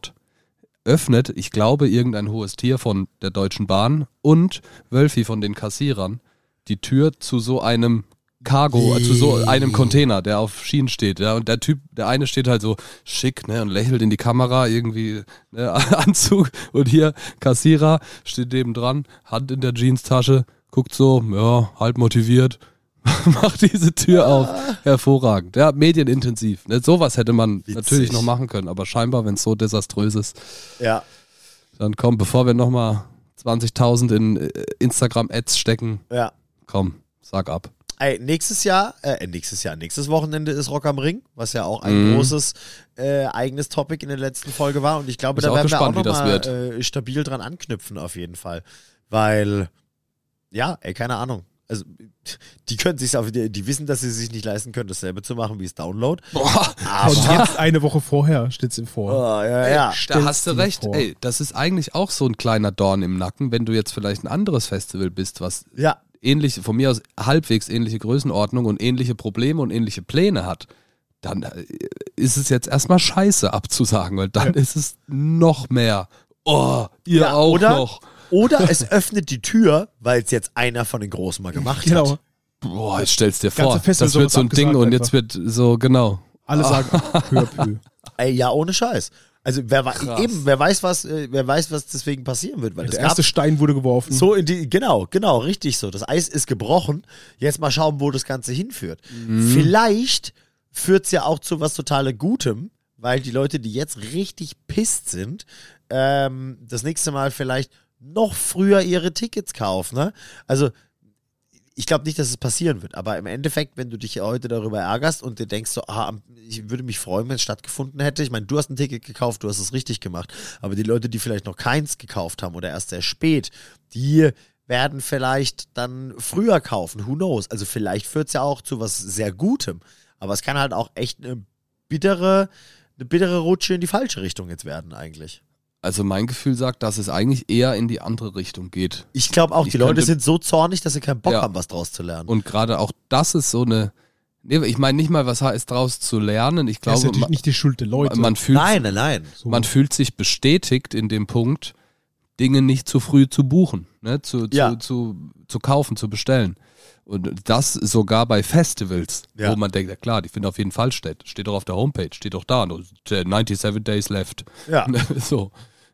Speaker 3: öffnet, ich glaube, irgendein hohes Tier von der Deutschen Bahn und Wölfi von den Kassierern die Tür zu so einem Cargo, äh, zu so einem Container, der auf Schienen steht, ja, und der Typ, der eine steht halt so schick, ne, und lächelt in die Kamera, irgendwie, ne, Anzug, und hier, Kassierer, steht neben dran, Hand in der Jeanstasche, guckt so, ja, halt motiviert, macht diese Tür auf, hervorragend, ja, medienintensiv, ne, sowas hätte man
Speaker 4: Witzig.
Speaker 3: natürlich noch machen können, aber scheinbar, wenn es so desaströs ist,
Speaker 4: Ja.
Speaker 3: dann komm, bevor wir nochmal 20.000 in äh, Instagram-Ads stecken,
Speaker 4: Ja.
Speaker 3: komm, sag ab.
Speaker 4: Ey, nächstes Jahr, äh, nächstes Jahr, nächstes Wochenende ist Rock am Ring, was ja auch ein
Speaker 3: Mhm.
Speaker 4: großes äh, eigenes Topic in der letzten Folge war. Und ich glaube, da
Speaker 3: auch
Speaker 4: werden wir auch
Speaker 3: gespannt, wie das
Speaker 4: nochmal äh, stabil dran anknüpfen, auf jeden Fall. Weil, ja, ey, keine Ahnung. Also, die können sich auf, die, die wissen, dass sie sich nicht leisten können, dasselbe zu machen wie das Download.
Speaker 3: Boah,
Speaker 4: Aber,
Speaker 1: Und jetzt eine Woche vorher steht's ihm vor.
Speaker 4: oh, ja, ja.
Speaker 3: da hast du recht.
Speaker 1: vor.
Speaker 3: Ey, das ist eigentlich auch so ein kleiner Dorn im Nacken, wenn du jetzt vielleicht ein anderes Festival bist, was
Speaker 4: Ja,
Speaker 3: ähnliche, von mir aus halbwegs ähnliche Größenordnung und ähnliche Probleme und ähnliche Pläne hat, dann äh, ist es jetzt erstmal scheiße abzusagen, weil dann ist es noch mehr. Oh, ihr
Speaker 4: ja
Speaker 3: auch
Speaker 4: oder,
Speaker 3: noch.
Speaker 4: Oder es öffnet die Tür, weil es jetzt einer von den Großen mal gemacht
Speaker 1: Genau.
Speaker 4: hat.
Speaker 3: Boah, jetzt stellst dir vor,
Speaker 1: Festival
Speaker 3: das wird so ein Ding und jetzt wird so, genau.
Speaker 1: Alle sagen.
Speaker 4: Ey, ja, ohne Scheiß. Also wer, wei-
Speaker 3: Krass.
Speaker 4: eben, wer weiß, was, äh, wer weiß, was deswegen passieren wird, weil
Speaker 1: Der erste Stein wurde geworfen.
Speaker 4: so in die, genau, genau, richtig so. Das Eis ist gebrochen. Jetzt mal schauen, wo das Ganze hinführt. Vielleicht führt es ja auch zu was total Gutem, weil die Leute, die jetzt richtig pisst sind, ähm, das nächste Mal vielleicht noch früher ihre Tickets kaufen. Ne? Also ich glaube nicht, dass es passieren wird, aber im Endeffekt, wenn du dich heute darüber ärgerst und dir denkst so, ah, ich würde mich freuen, wenn es stattgefunden hätte. Ich meine, du hast ein Ticket gekauft, du hast es richtig gemacht, aber die Leute, die vielleicht noch keins gekauft haben oder erst sehr spät, die werden vielleicht dann früher kaufen. Who knows? Also vielleicht führt es ja auch zu was sehr Gutem, aber es kann halt auch echt eine bittere, eine bittere Rutsche in die falsche Richtung jetzt werden eigentlich.
Speaker 3: Also mein Gefühl sagt, dass es eigentlich eher in die andere Richtung geht.
Speaker 4: Ich glaube auch,
Speaker 3: Ich
Speaker 4: die Leute
Speaker 3: könnte-
Speaker 4: sind so zornig, dass sie keinen Bock
Speaker 3: Ja.
Speaker 4: haben, was draus zu lernen.
Speaker 3: Und gerade auch das ist so eine. Nee, ich meine nicht mal, was heißt draus zu lernen. Ich
Speaker 1: Das ist
Speaker 3: glaube,
Speaker 1: natürlich
Speaker 3: man,
Speaker 1: nicht die Schuld der Leute.
Speaker 3: man fühlt
Speaker 4: nein, nein, nein.
Speaker 1: so.
Speaker 3: man fühlt sich bestätigt in dem Punkt, Dinge nicht zu früh zu buchen, ne? zu, zu,
Speaker 4: Ja.
Speaker 3: zu, zu kaufen, zu bestellen. Und das sogar bei Festivals,
Speaker 4: Ja.
Speaker 3: wo man denkt, ja klar, die finden auf jeden Fall statt. Steht doch auf der Homepage, steht doch da, nur 97 Days left.
Speaker 4: Ja.
Speaker 3: so.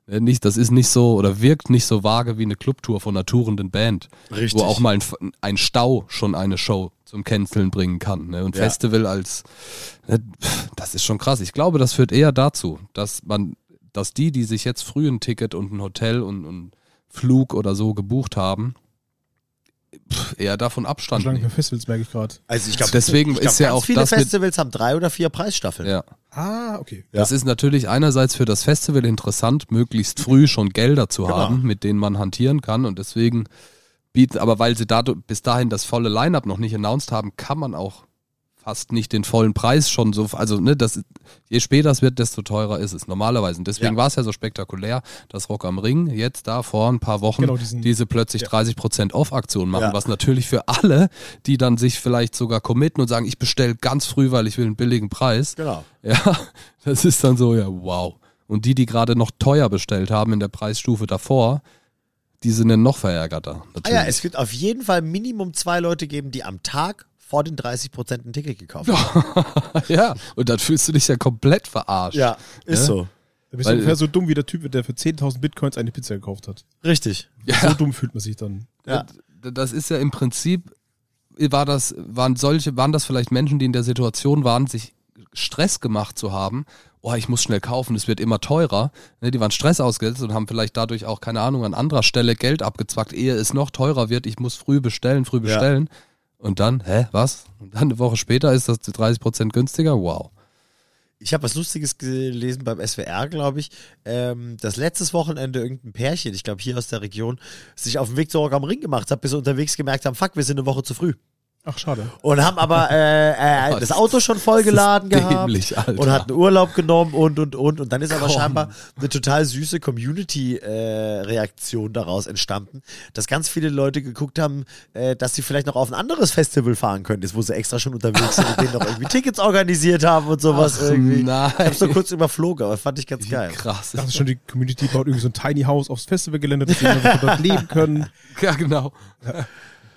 Speaker 3: Ne, Nicht, das ist nicht so oder wirkt nicht so vage wie eine Clubtour von einer tourenden Band.
Speaker 4: Richtig.
Speaker 3: Wo auch mal ein, ein Stau schon eine Show zum Canceln bringen kann. Ne? Und
Speaker 4: Ja.
Speaker 3: Festival als, ne, das ist schon krass. Ich glaube, das führt eher dazu, dass man, dass die, die sich jetzt früh ein Ticket und ein Hotel und einen Flug oder so gebucht haben, eher davon Abstand
Speaker 1: Schlangen für
Speaker 3: nehmen.
Speaker 1: Festivals merke ich gerade.
Speaker 4: Also ich glaube,
Speaker 3: Deswegen
Speaker 4: ich glaub,
Speaker 3: ist ja
Speaker 4: ganz
Speaker 3: auch
Speaker 4: viele
Speaker 3: das
Speaker 4: Festivals haben drei oder vier Preisstaffeln.
Speaker 3: Ja.
Speaker 1: Ah, okay.
Speaker 3: Das ist natürlich einerseits für das Festival interessant, möglichst früh schon Gelder zu
Speaker 4: Genau.
Speaker 3: haben, mit denen man hantieren kann und deswegen bieten, aber weil sie da bis dahin das volle Line-Up noch nicht announced haben, kann man auch fast nicht den vollen Preis schon so, also ne, das, je später es wird, desto teurer ist es normalerweise. Und deswegen
Speaker 4: Ja.
Speaker 3: war es ja so spektakulär, dass Rock am Ring jetzt da vor ein paar Wochen
Speaker 1: Genau, diesen-
Speaker 3: diese plötzlich 30% Off-Aktion machen,
Speaker 4: Ja.
Speaker 3: was natürlich für alle, die dann sich vielleicht sogar committen und sagen, ich bestelle ganz früh, weil ich will einen billigen Preis,
Speaker 4: Genau.
Speaker 3: ja, das ist dann so, ja, wow. Und die, die gerade noch teuer bestellt haben in der Preisstufe davor, die sind dann noch verärgerter.
Speaker 4: Ah ja, es wird auf jeden Fall Minimum zwei Leute geben, die am Tag vor den 30% ein Ticket gekauft
Speaker 3: ja, und dann fühlst du dich ja komplett verarscht.
Speaker 4: Ja, ist
Speaker 3: Ja.
Speaker 4: so.
Speaker 1: Da bist
Speaker 3: Weil-
Speaker 1: du ungefähr so dumm wie der Typ, der für 10.000 Bitcoins eine Pizza gekauft hat.
Speaker 4: Richtig.
Speaker 1: So dumm fühlt man sich dann.
Speaker 4: Ja.
Speaker 3: Das ist ja im Prinzip, war das, waren solche, waren das vielleicht Menschen, die in der Situation waren, sich Stress gemacht zu haben, oh, ich muss schnell kaufen, es wird immer teurer. Ne, die waren Stress ausgesetzt und haben vielleicht dadurch auch, keine Ahnung, an anderer Stelle Geld abgezwackt, ehe es noch teurer wird, ich muss früh bestellen, früh bestellen. Und dann, hä, was? Und dann eine Woche später ist das 30% günstiger? Wow.
Speaker 4: Ich habe was Lustiges gelesen beim SWR, glaube ich, ähm, dass letztes Wochenende irgendein Pärchen, ich glaube hier aus der Region, sich auf den Weg zu Rock am Ring gemacht hat, bis sie unterwegs gemerkt haben, fuck, wir sind eine Woche zu früh.
Speaker 1: Ach, schade.
Speaker 4: Und haben aber äh, äh, das Auto schon vollgeladen
Speaker 3: Das ist
Speaker 4: gehabt
Speaker 3: dämlich, Alter.
Speaker 4: und hatten Urlaub genommen und und und. Und dann ist aber
Speaker 3: Komm.
Speaker 4: scheinbar eine total süße Community-Reaktion daraus entstanden, dass ganz viele Leute geguckt haben, äh, dass sie vielleicht noch auf ein anderes Festival fahren können, jetzt wo sie extra schon unterwegs sind und denen noch irgendwie Tickets organisiert haben und sowas
Speaker 3: Ach,
Speaker 4: irgendwie.
Speaker 3: nein.
Speaker 4: Ich hab's so kurz überflogen, aber fand ich ganz geil.
Speaker 3: Krass.
Speaker 1: Das ist schon die Community baut irgendwie so ein Tiny House aufs Festivalgelände, dass die Leute dort leben können.
Speaker 3: Ja, genau.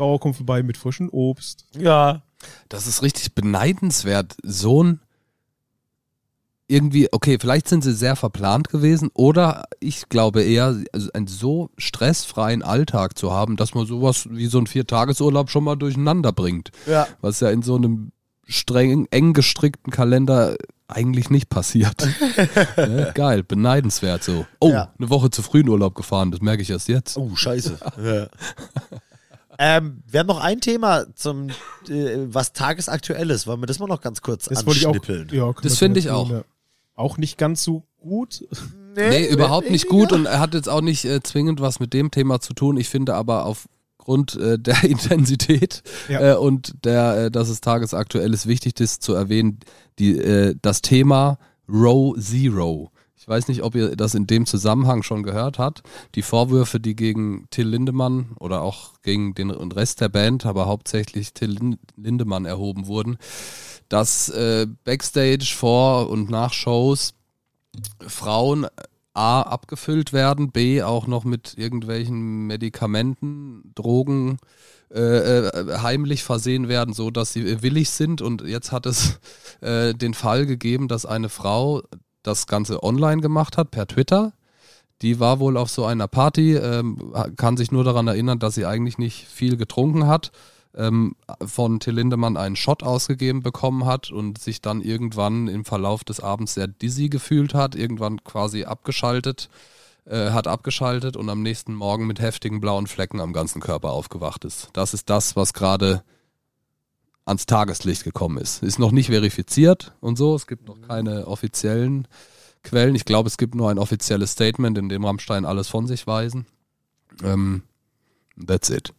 Speaker 1: Bauer kommt vorbei mit frischem Obst.
Speaker 4: Ja.
Speaker 3: Das ist richtig beneidenswert. So ein irgendwie, okay, vielleicht sind sie sehr verplant gewesen oder ich glaube eher, also einen so stressfreien Alltag zu haben, dass man sowas wie so ein Viertagesurlaub schon mal durcheinander bringt.
Speaker 4: Ja.
Speaker 3: Was ja in so einem streng, eng gestrickten Kalender eigentlich nicht passiert. ja, geil, beneidenswert so. Oh,
Speaker 4: Ja.
Speaker 3: eine Woche zu früh in Urlaub gefahren, das merke ich erst jetzt.
Speaker 4: Oh, scheiße. ja. Ähm, wir haben noch ein Thema zum, äh, was tagesaktuell ist. Wollen wir das mal noch ganz kurz
Speaker 1: Das wollte ich auch.
Speaker 4: anschnippeln?
Speaker 1: Ja,
Speaker 3: Das finde ich auch.
Speaker 1: Auch nicht ganz so gut.
Speaker 3: Nee, überhaupt nicht gut und er hat jetzt auch nicht äh, zwingend was mit dem Thema zu tun. Ich finde aber aufgrund äh, der Intensität
Speaker 1: Ja.
Speaker 3: äh, und der, äh, dass es tagesaktuell ist, wichtig ist zu erwähnen, die, äh, das Thema Row Zero. Ich weiß nicht, ob ihr das in dem Zusammenhang schon gehört habt. Die Vorwürfe, die gegen Till Lindemann oder auch gegen den Rest der Band, aber hauptsächlich Till Lin- Lindemann erhoben wurden, dass äh, Backstage vor und nach Shows Frauen A abgefüllt werden, B auch noch mit irgendwelchen Medikamenten, Drogen äh, äh, heimlich versehen werden, so dass sie willig sind. Und jetzt hat es äh, den Fall gegeben, dass eine Frau das Ganze online gemacht hat per Twitter. Die war wohl auf so einer Party, ähm, kann sich nur daran erinnern, dass sie eigentlich nicht viel getrunken hat, ähm, von Till Lindemann einen Shot ausgegeben bekommen hat und sich dann irgendwann im Verlauf des Abends sehr dizzy gefühlt hat, irgendwann quasi abgeschaltet äh, hat abgeschaltet und am nächsten Morgen mit heftigen blauen Flecken am ganzen Körper aufgewacht ist. Das ist das, was gerade ans Tageslicht gekommen ist. Ist noch nicht verifiziert und so. Es gibt noch keine offiziellen Quellen. Ich glaube, es gibt nur ein offizielles Statement, in dem Rammstein alles von sich weisen. Ähm, that's it.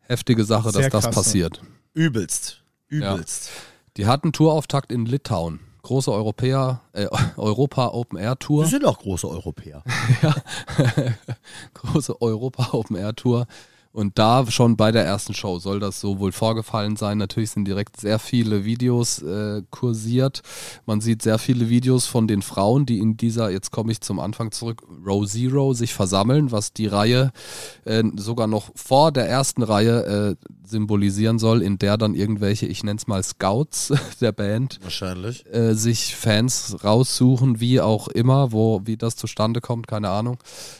Speaker 3: Heftige Sache,
Speaker 1: Sehr
Speaker 3: dass das
Speaker 1: krass,
Speaker 3: passiert.
Speaker 4: Übelst. Übelst.
Speaker 3: Die hatten Tourauftakt in Litauen. Große Europäer, äh, Europa Open Air Tour.
Speaker 4: Wir sind auch große Europäer.
Speaker 3: große Europa Open Air Tour. Und da schon bei der ersten Show soll das so wohl vorgefallen sein. Natürlich sind direkt sehr viele Videos äh, kursiert. Man sieht sehr viele Videos von den Frauen, die in dieser, jetzt komme ich zum Anfang zurück, Row Zero sich versammeln, was die Reihe äh, sogar noch vor der ersten Reihe äh, symbolisieren soll, in der dann irgendwelche, ich nenne es mal Scouts der Band,
Speaker 4: Wahrscheinlich.
Speaker 3: äh, sich Fans raussuchen, wie auch immer, wo, wie das zustande kommt, keine Ahnung.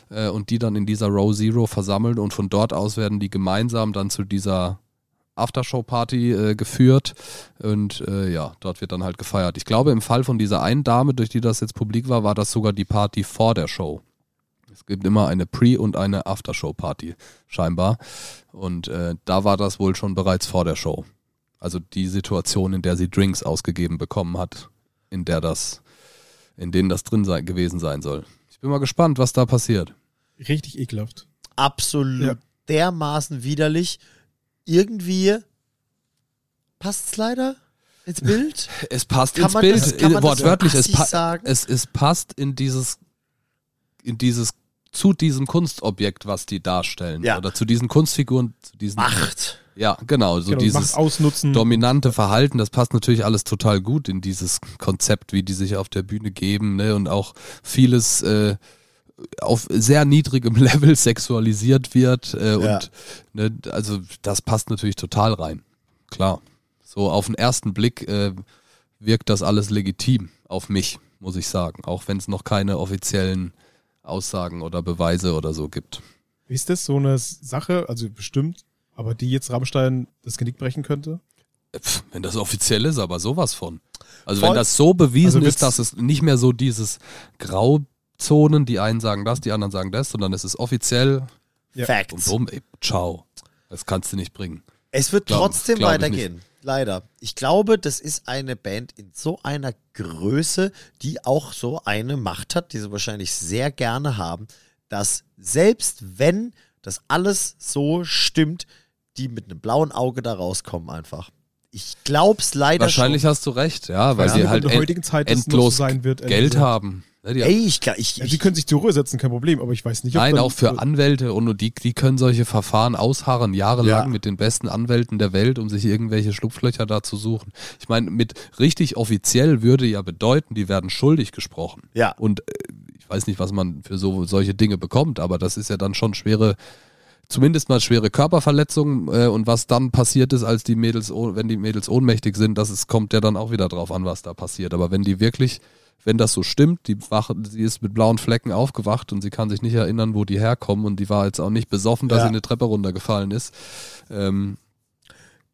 Speaker 3: Äh, und die dann in dieser Row Zero versammeln und von dort aus werden die gemeinsam dann zu dieser Aftershow-Party äh, geführt und äh, ja, dort wird dann halt gefeiert. Ich glaube, im Fall von dieser einen Dame, durch die das jetzt publik war, war das sogar die Party vor der Show. Es gibt immer eine Pre- und eine Aftershow-Party, scheinbar. Und äh, da war das wohl schon bereits vor der Show. Also die Situation, in der sie Drinks ausgegeben bekommen hat, in der das, in denen das drin sein, gewesen sein soll. Ich bin mal gespannt, was da passiert.
Speaker 1: Richtig ekelhaft.
Speaker 4: Absolut
Speaker 1: Ja.
Speaker 4: Dermaßen widerlich. Irgendwie passt's leider ins Bild.
Speaker 3: Es passt
Speaker 4: Kann
Speaker 3: ins
Speaker 4: man
Speaker 3: Bild,
Speaker 4: das- kann man das
Speaker 3: wortwörtlich.
Speaker 4: so
Speaker 3: Es, pa
Speaker 4: sagen?
Speaker 3: es, es passt in dieses, in dieses, zu diesem Kunstobjekt, was die darstellen.
Speaker 4: Ja.
Speaker 3: Oder zu diesen Kunstfiguren, zu diesen.
Speaker 4: Macht.
Speaker 3: Ja, genau. So
Speaker 1: genau,
Speaker 3: dieses dominante Verhalten, das passt natürlich alles total gut in dieses Konzept, wie die sich auf der Bühne geben, ne? Und auch vieles äh, auf sehr niedrigem Level sexualisiert wird. Äh,
Speaker 4: Ja.
Speaker 3: Und ne, also das passt natürlich total rein. Klar. So auf den ersten Blick äh, wirkt das alles legitim auf mich, muss ich sagen. Auch wenn es noch keine offiziellen Aussagen oder Beweise oder so gibt.
Speaker 1: Ist das so eine Sache, also bestimmt, aber die jetzt Rammstein das Genick brechen könnte?
Speaker 3: Pff, wenn das offiziell ist, aber sowas von. Also
Speaker 4: Voll.
Speaker 3: wenn das so bewiesen
Speaker 1: Also
Speaker 3: ist, dass es nicht mehr so dieses Grauzonen, die einen sagen das, die anderen sagen das, sondern es ist offiziell
Speaker 1: Ja.
Speaker 3: und
Speaker 4: Facts.
Speaker 3: bumm, ey, ciao. Das kannst du nicht bringen.
Speaker 4: Es wird
Speaker 3: Glaub-
Speaker 4: trotzdem
Speaker 3: glaub
Speaker 4: weitergehen. Leider. Ich glaube, das ist eine Band in so einer Größe, die auch so eine Macht hat, die sie wahrscheinlich sehr gerne haben, dass selbst wenn das alles so stimmt, die mit einem blauen Auge da rauskommen einfach. Ich glaub's leider
Speaker 3: Wahrscheinlich
Speaker 4: schon.
Speaker 3: hast du recht, ja, weil
Speaker 1: Ja, in
Speaker 3: halt
Speaker 1: der
Speaker 3: en
Speaker 1: heutigen Zeit
Speaker 3: endlos
Speaker 1: so sein wird,
Speaker 3: Geld haben. Ne, die,
Speaker 4: Ey, ich, ich,
Speaker 1: Ja,
Speaker 4: ich,
Speaker 1: die können sich zur Ruhe setzen, kein Problem, aber ich weiß nicht, ob
Speaker 3: Nein, auch für Anwälte und die, die können solche Verfahren ausharren, jahrelang
Speaker 4: Ja.
Speaker 3: mit den besten Anwälten der Welt, um sich irgendwelche Schlupflöcher da zu suchen. Ich meine, mit richtig offiziell würde ja bedeuten, die werden schuldig gesprochen.
Speaker 4: Ja.
Speaker 3: Und äh, ich weiß nicht, was man für so solche Dinge bekommt, aber das ist ja dann schon schwere, zumindest mal schwere Körperverletzungen äh, und was dann passiert ist, als die Mädels, wenn die Mädels ohnmächtig sind, das ist, kommt ja dann auch wieder drauf an, was da passiert. Aber wenn die wirklich, wenn das so stimmt, die wache, sie ist mit blauen Flecken aufgewacht und sie kann sich nicht erinnern, wo die herkommen und die war jetzt auch nicht besoffen, dass
Speaker 4: Ja.
Speaker 3: sie eine Treppe runtergefallen ist. Ähm,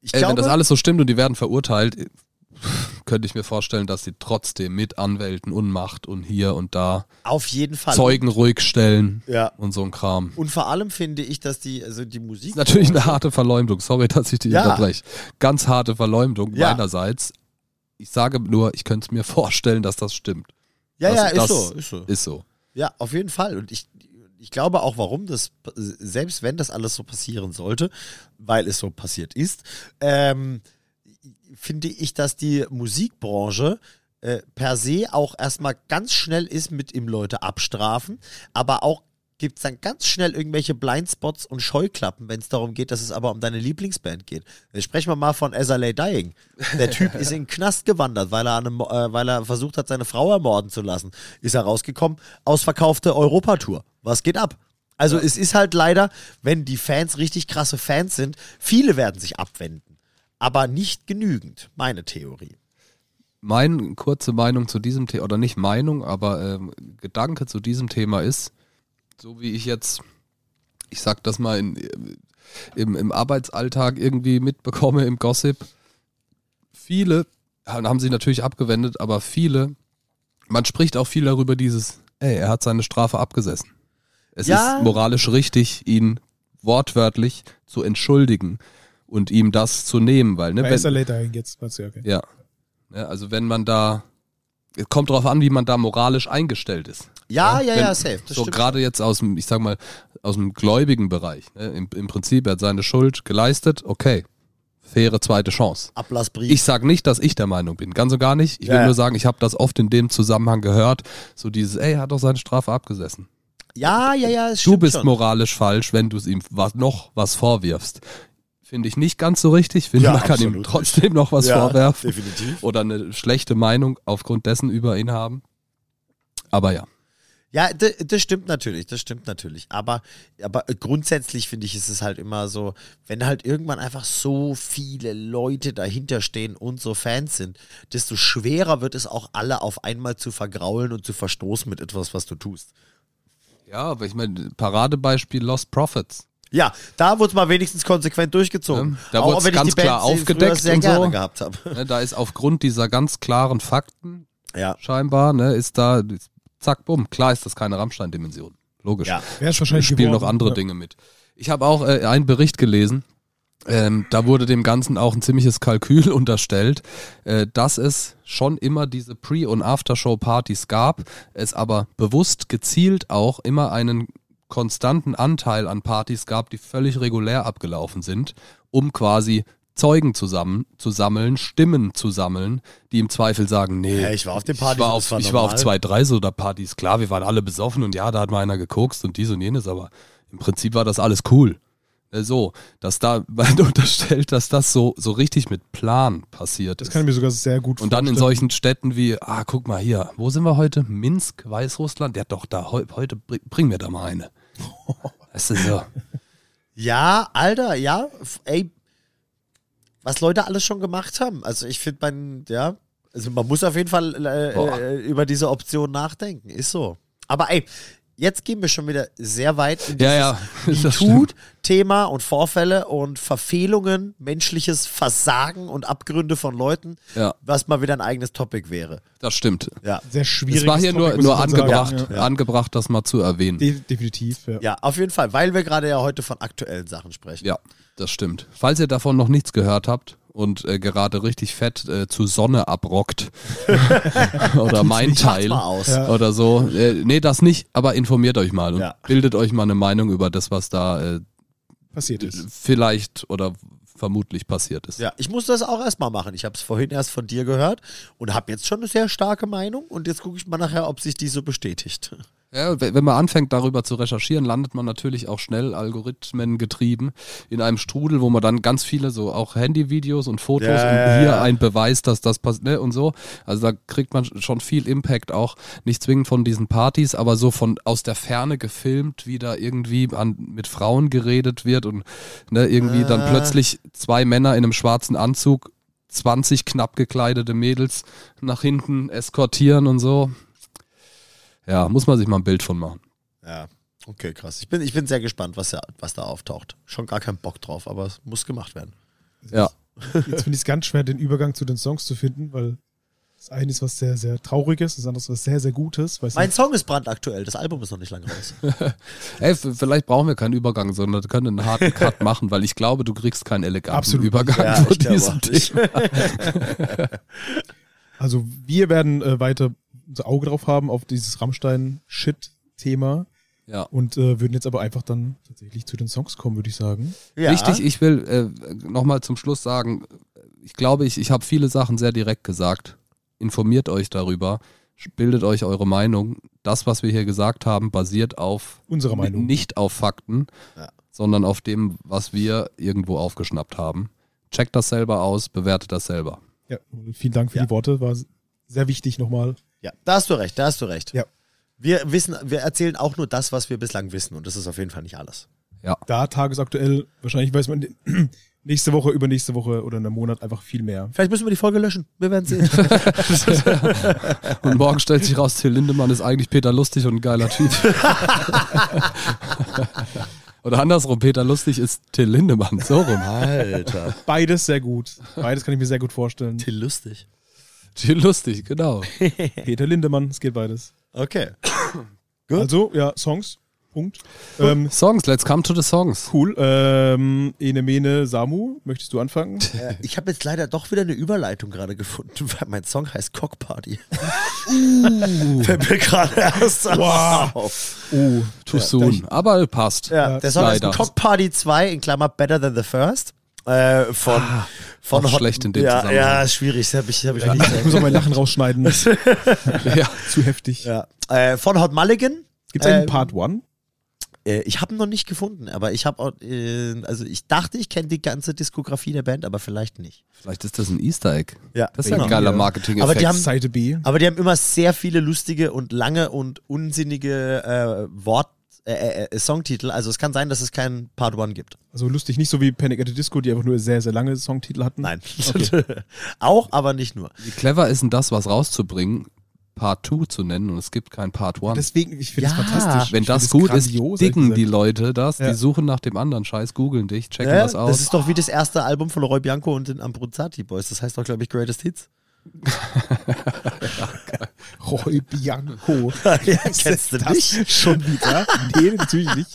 Speaker 4: ich
Speaker 3: ey,
Speaker 4: glaube,
Speaker 3: wenn das alles so stimmt und die werden verurteilt, könnte ich mir vorstellen, dass sie trotzdem mit Anwälten und Macht und hier und da
Speaker 4: auf jeden Fall.
Speaker 3: Zeugen ruhig stellen
Speaker 4: Ja.
Speaker 3: und so ein Kram.
Speaker 4: Und vor allem finde ich, dass die, also die Musik.
Speaker 3: ist natürlich eine harte Verleumdung. Sorry, dass ich dich
Speaker 4: Ja.
Speaker 3: unterbreche. Ganz harte Verleumdung
Speaker 4: Ja.
Speaker 3: meinerseits. Ich sage nur, ich könnte es mir vorstellen, dass das stimmt.
Speaker 4: Ja,
Speaker 3: das,
Speaker 4: ja, ist so, ist so.
Speaker 3: Ist so.
Speaker 4: Ja, auf jeden Fall. Und ich, ich glaube auch, warum das, selbst wenn das alles so passieren sollte, weil es so passiert ist, ähm, finde ich, dass die Musikbranche äh, per se auch erstmal ganz schnell ist mit ihm Leute abstrafen, aber auch gibt es dann ganz schnell irgendwelche Blindspots und Scheuklappen, wenn es darum geht, dass es aber um deine Lieblingsband geht. Jetzt sprechen wir mal von SLA Dying. Der Typ ist in den Knast gewandert, weil er, einem, äh, weil er versucht hat, seine Frau ermorden zu lassen. Ist er rausgekommen, ausverkaufte Europatour. Was geht ab? Also es ist halt leider, wenn die Fans richtig krasse Fans sind, viele werden sich abwenden. Aber nicht genügend, meine Theorie.
Speaker 3: Meine kurze Meinung zu diesem Thema, oder nicht Meinung, aber ähm, Gedanke zu diesem Thema ist, so wie ich jetzt, ich sag das mal, in, im, im Arbeitsalltag irgendwie mitbekomme, im Gossip, viele haben sich natürlich abgewendet, aber viele, man spricht auch viel darüber, dieses, ey, er hat seine Strafe abgesessen. Es
Speaker 4: Ja.
Speaker 3: ist moralisch richtig, ihn wortwörtlich zu entschuldigen und ihm das zu nehmen, weil, ne,
Speaker 1: Bei
Speaker 3: wenn,
Speaker 1: dahin jetzt, okay.
Speaker 3: ja. ja, also wenn man da, es kommt drauf an, wie man da moralisch eingestellt ist.
Speaker 4: Ja, ja,
Speaker 3: Wenn-
Speaker 4: ja, safe. Das
Speaker 3: so gerade jetzt aus dem, ich sag mal, aus dem gläubigen Bereich. Ne? Im, Im Prinzip, er hat seine Schuld geleistet, okay. Faire zweite Chance.
Speaker 4: Ablassbrief.
Speaker 3: Ich sag nicht, dass ich der Meinung bin, ganz und gar nicht. Ich will
Speaker 4: Ja, ja.
Speaker 3: nur sagen, ich habe das oft in dem Zusammenhang gehört, so dieses, ey, er hat doch seine Strafe abgesessen.
Speaker 4: ja, ja, ja, es
Speaker 3: Du
Speaker 4: stimmt
Speaker 3: bist
Speaker 4: schon.
Speaker 3: moralisch falsch, wenn du es ihm was, noch was vorwirfst. Finde ich nicht ganz so richtig. Finde,
Speaker 4: Ja,
Speaker 3: man kann ihm
Speaker 4: absolut
Speaker 3: trotzdem noch was
Speaker 4: ja,
Speaker 3: vorwerfen
Speaker 4: Definitiv.
Speaker 3: oder eine schlechte Meinung aufgrund dessen über ihn haben. Aber ja.
Speaker 4: Ja, das stimmt natürlich, das stimmt natürlich. Aber, aber grundsätzlich finde ich, ist es halt immer so, wenn halt irgendwann einfach so viele Leute dahinter stehen und so Fans sind, desto schwerer wird es auch alle auf einmal zu vergraulen und zu verstoßen mit etwas, was du tust.
Speaker 3: Ja, aber ich meine, Paradebeispiel Lost Profits.
Speaker 4: Ja, da wurde es mal wenigstens konsequent durchgezogen.
Speaker 3: Ja, da
Speaker 4: Auch
Speaker 3: wurd's
Speaker 4: wenn ich
Speaker 3: ganz klar aufgedeckt
Speaker 4: sehr
Speaker 3: und
Speaker 4: gerne
Speaker 3: so.
Speaker 4: gehabt habe.
Speaker 3: Ne, da ist aufgrund dieser ganz klaren Fakten
Speaker 4: Ja.
Speaker 3: scheinbar, ne, ist da, zack, bumm, klar ist das keine Rammstein-Dimension. Logisch.
Speaker 4: Ja.
Speaker 1: Wäre es wahrscheinlich
Speaker 3: spielen noch andere
Speaker 1: ja.
Speaker 3: Dinge mit. Ich habe auch äh, einen Bericht gelesen. Ähm, da wurde dem Ganzen auch ein ziemliches Kalkül unterstellt, äh, dass es schon immer diese Pre- und Aftershow-Partys gab, es aber bewusst gezielt auch immer einen konstanten Anteil an Partys gab, die völlig regulär abgelaufen sind, um quasi Zeugen zusammen zu sammeln, Stimmen zu sammeln, die im Zweifel sagen, nee,
Speaker 4: Ja, ich war auf den
Speaker 3: ich
Speaker 4: Partys.
Speaker 3: war
Speaker 4: und
Speaker 3: auf,
Speaker 4: das war
Speaker 3: ich war auf zwei, drei Soda-Partys. Klar, wir waren alle besoffen und ja, da hat mal einer gekokst und dies und jenes, aber im Prinzip war das alles cool. Äh, So, dass da man unterstellt, dass das so, so richtig mit Plan passiert
Speaker 1: Das
Speaker 3: ist.
Speaker 1: kann ich mir sogar sehr gut
Speaker 3: Und dann in
Speaker 1: vorstellen.
Speaker 3: solchen Städten wie, ah, guck mal hier, wo sind wir heute? Minsk, Weißrussland? Ja, doch, da, heu, heute bring, bring mir da mal eine. Weißt du, so.
Speaker 4: Ja, Alter, ja, ey, was Leute alles schon gemacht haben. Also ich finde, man, ja, also man muss auf jeden Fall äh, äh, über diese Option nachdenken. Ist so. Aber ey, jetzt gehen wir schon wieder sehr weit in
Speaker 3: Ja, ja,
Speaker 4: dieses
Speaker 3: das stimmt.
Speaker 4: MeToo-Thema und Vorfälle und Verfehlungen, menschliches Versagen und Abgründe von Leuten,
Speaker 3: Ja,
Speaker 4: was mal wieder ein eigenes Topic wäre.
Speaker 3: das stimmt.
Speaker 4: Ja.
Speaker 1: Sehr schwierig.
Speaker 3: Es war hier nur, nur angebracht,
Speaker 4: Ja.
Speaker 3: angebracht, das mal zu erwähnen.
Speaker 1: De definitiv, ja.
Speaker 4: Ja, auf jeden Fall, weil wir gerade ja heute von aktuellen Sachen sprechen.
Speaker 3: Ja, das stimmt. Falls ihr davon noch nichts gehört habt und äh, gerade richtig fett äh, zu Sonne abrockt oder mein Teil.
Speaker 1: Ja.
Speaker 3: oder so, äh, nee, das nicht, aber informiert euch mal und
Speaker 4: Ja.
Speaker 3: bildet euch mal eine Meinung über das, was da äh,
Speaker 1: Passiert ist.
Speaker 3: vielleicht oder vermutlich passiert ist.
Speaker 4: Ja, ich muss das auch erstmal machen. Ich habe es vorhin erst von dir gehört und habe jetzt schon eine sehr starke Meinung und jetzt gucke ich mal nachher, ob sich die so bestätigt.
Speaker 3: Ja, wenn man anfängt darüber zu recherchieren, landet man natürlich auch schnell algorithmengetrieben in einem Strudel, wo man dann ganz viele so auch Handyvideos und Fotos
Speaker 4: Ja,
Speaker 3: und
Speaker 4: ja,
Speaker 3: hier ein Beweis, dass das passiert ne, und so. Also da kriegt man schon viel Impact auch, nicht zwingend von diesen Partys, aber so von aus der Ferne gefilmt, wie da irgendwie an, mit Frauen geredet wird und ne, irgendwie dann
Speaker 4: Ah.
Speaker 3: plötzlich zwei Männer in einem schwarzen Anzug 20 knapp gekleidete Mädels nach hinten eskortieren und so. Ja, muss man sich mal ein Bild von machen.
Speaker 4: Ja, okay, krass. Ich bin, ich bin sehr gespannt, was, ja, was da auftaucht. Schon gar keinen Bock drauf, aber es muss gemacht werden.
Speaker 3: Ja.
Speaker 1: Jetzt finde ich es ganz schwer, den Übergang zu den Songs zu finden, weil das eine ist was sehr, sehr Trauriges, das andere ist was sehr, sehr Gutes.
Speaker 4: Mein. Song ist brandaktuell, das Album ist noch nicht lange raus.
Speaker 3: Ey, vielleicht brauchen wir keinen Übergang, sondern wir können einen harten Cut machen, weil ich glaube, du kriegst keinen eleganten
Speaker 1: Absolut.
Speaker 3: Übergang
Speaker 4: Ja,
Speaker 3: von diesem. Thema.
Speaker 1: Also wir werden äh, weiter unser Auge drauf haben auf dieses Rammstein-Shit-Thema
Speaker 3: Ja.
Speaker 1: und äh, würden jetzt aber einfach dann tatsächlich zu den Songs kommen, würde ich sagen.
Speaker 4: Ja.
Speaker 3: Wichtig, ich will äh, nochmal zum Schluss sagen, ich glaube, ich, ich habe viele Sachen sehr direkt gesagt. Informiert euch darüber, bildet euch eure Meinung. Das, was wir hier gesagt haben, basiert auf
Speaker 1: Unsere Meinung.
Speaker 3: nicht auf Fakten,
Speaker 4: Ja.
Speaker 3: sondern auf dem, was wir irgendwo aufgeschnappt haben. Checkt das selber aus, bewertet das selber.
Speaker 1: Ja, vielen Dank für
Speaker 4: Ja.
Speaker 1: die Worte, war sehr wichtig nochmal.
Speaker 4: Ja, da hast du recht, da hast du recht.
Speaker 1: Ja.
Speaker 4: Wir wissen, wir erzählen auch nur das, was wir bislang wissen und das ist auf jeden Fall nicht alles.
Speaker 1: Da tagesaktuell, wahrscheinlich weiß man nächste Woche, übernächste Woche oder in einem Monat einfach viel mehr.
Speaker 4: Vielleicht müssen wir die Folge löschen. Wir werden sehen.
Speaker 3: Und morgen stellt sich raus, Till Lindemann ist eigentlich Peter Lustig und ein geiler Typ. Oder andersrum, Peter Lustig ist Till Lindemann, so rum.
Speaker 4: Alter.
Speaker 1: Beides sehr gut. Beides kann ich mir sehr gut vorstellen.
Speaker 4: Till lustig.
Speaker 3: Till Lustig, genau.
Speaker 1: Peter Lindemann, es geht beides.
Speaker 4: Okay. Gut.
Speaker 1: Also, ja, Songs. Punkt. Ähm,
Speaker 3: Songs, let's come to the songs.
Speaker 1: cool. Ähm, Ene Mene Samu, möchtest du anfangen?
Speaker 4: Äh, ich habe jetzt leider doch wieder eine Überleitung gerade gefunden, weil mein Song heißt Cock Party.
Speaker 3: Uh.
Speaker 4: Fällt mir gerade erst
Speaker 1: Wow.
Speaker 4: auf.
Speaker 1: Oh,
Speaker 3: Too soon. Aber passt.
Speaker 4: Ja, der Song
Speaker 3: leider.
Speaker 4: heißt Cock Party 2 in Klammer Better Than the First. Äh, von, von
Speaker 3: Ah, auch schlecht in dem
Speaker 4: ja,
Speaker 3: Zusammenhang.
Speaker 4: Ja, ist schwierig. Das hab ich, hab ich nicht
Speaker 1: ich muss auch mein Lachen rausschneiden.
Speaker 3: Ja.
Speaker 1: Zu heftig.
Speaker 4: ja. äh, Von Hot Mulligan.
Speaker 1: Gibt es einen
Speaker 4: Ähm,
Speaker 1: Part 1?
Speaker 4: Äh, ich habe ihn noch nicht gefunden, aber ich habe, äh, also ich dachte, ich kenne die ganze Diskografie der Band, aber vielleicht nicht.
Speaker 3: Vielleicht ist das ein Easter Egg.
Speaker 4: Ja,
Speaker 3: Das ist ja
Speaker 4: genau.
Speaker 3: ein geiler
Speaker 1: Ja.
Speaker 3: Marketing-Effekt.
Speaker 4: Aber die haben-
Speaker 1: Seite B.
Speaker 4: Aber die haben immer sehr viele lustige und lange und unsinnige äh, Wort äh, äh, Songtitel. Also es kann sein, dass es keinen Part One gibt.
Speaker 1: Also lustig, nicht so wie Panic at the Disco, die einfach nur sehr, sehr lange Songtitel hatten.
Speaker 4: Nein. Auch, aber nicht nur.
Speaker 3: Wie clever ist denn das, was rauszubringen, Part 2 zu nennen und es gibt kein Part 1?
Speaker 1: Deswegen, ich finde
Speaker 4: Ja.
Speaker 1: es fantastisch.
Speaker 3: Wenn das
Speaker 1: find
Speaker 3: gut ist, dicken die. Leute das,
Speaker 1: Ja.
Speaker 3: die suchen nach dem anderen Scheiß, googeln dich, checken
Speaker 4: Ja,
Speaker 3: das aus.
Speaker 4: das ist doch wie das erste Album von Roy Bianco und den Ambruzzati Boys. Das heißt doch, glaube ich, Greatest Hits.
Speaker 1: Roy Bianco.
Speaker 4: ja, kennst du nicht?
Speaker 1: Schon wieder? Nee, natürlich nicht.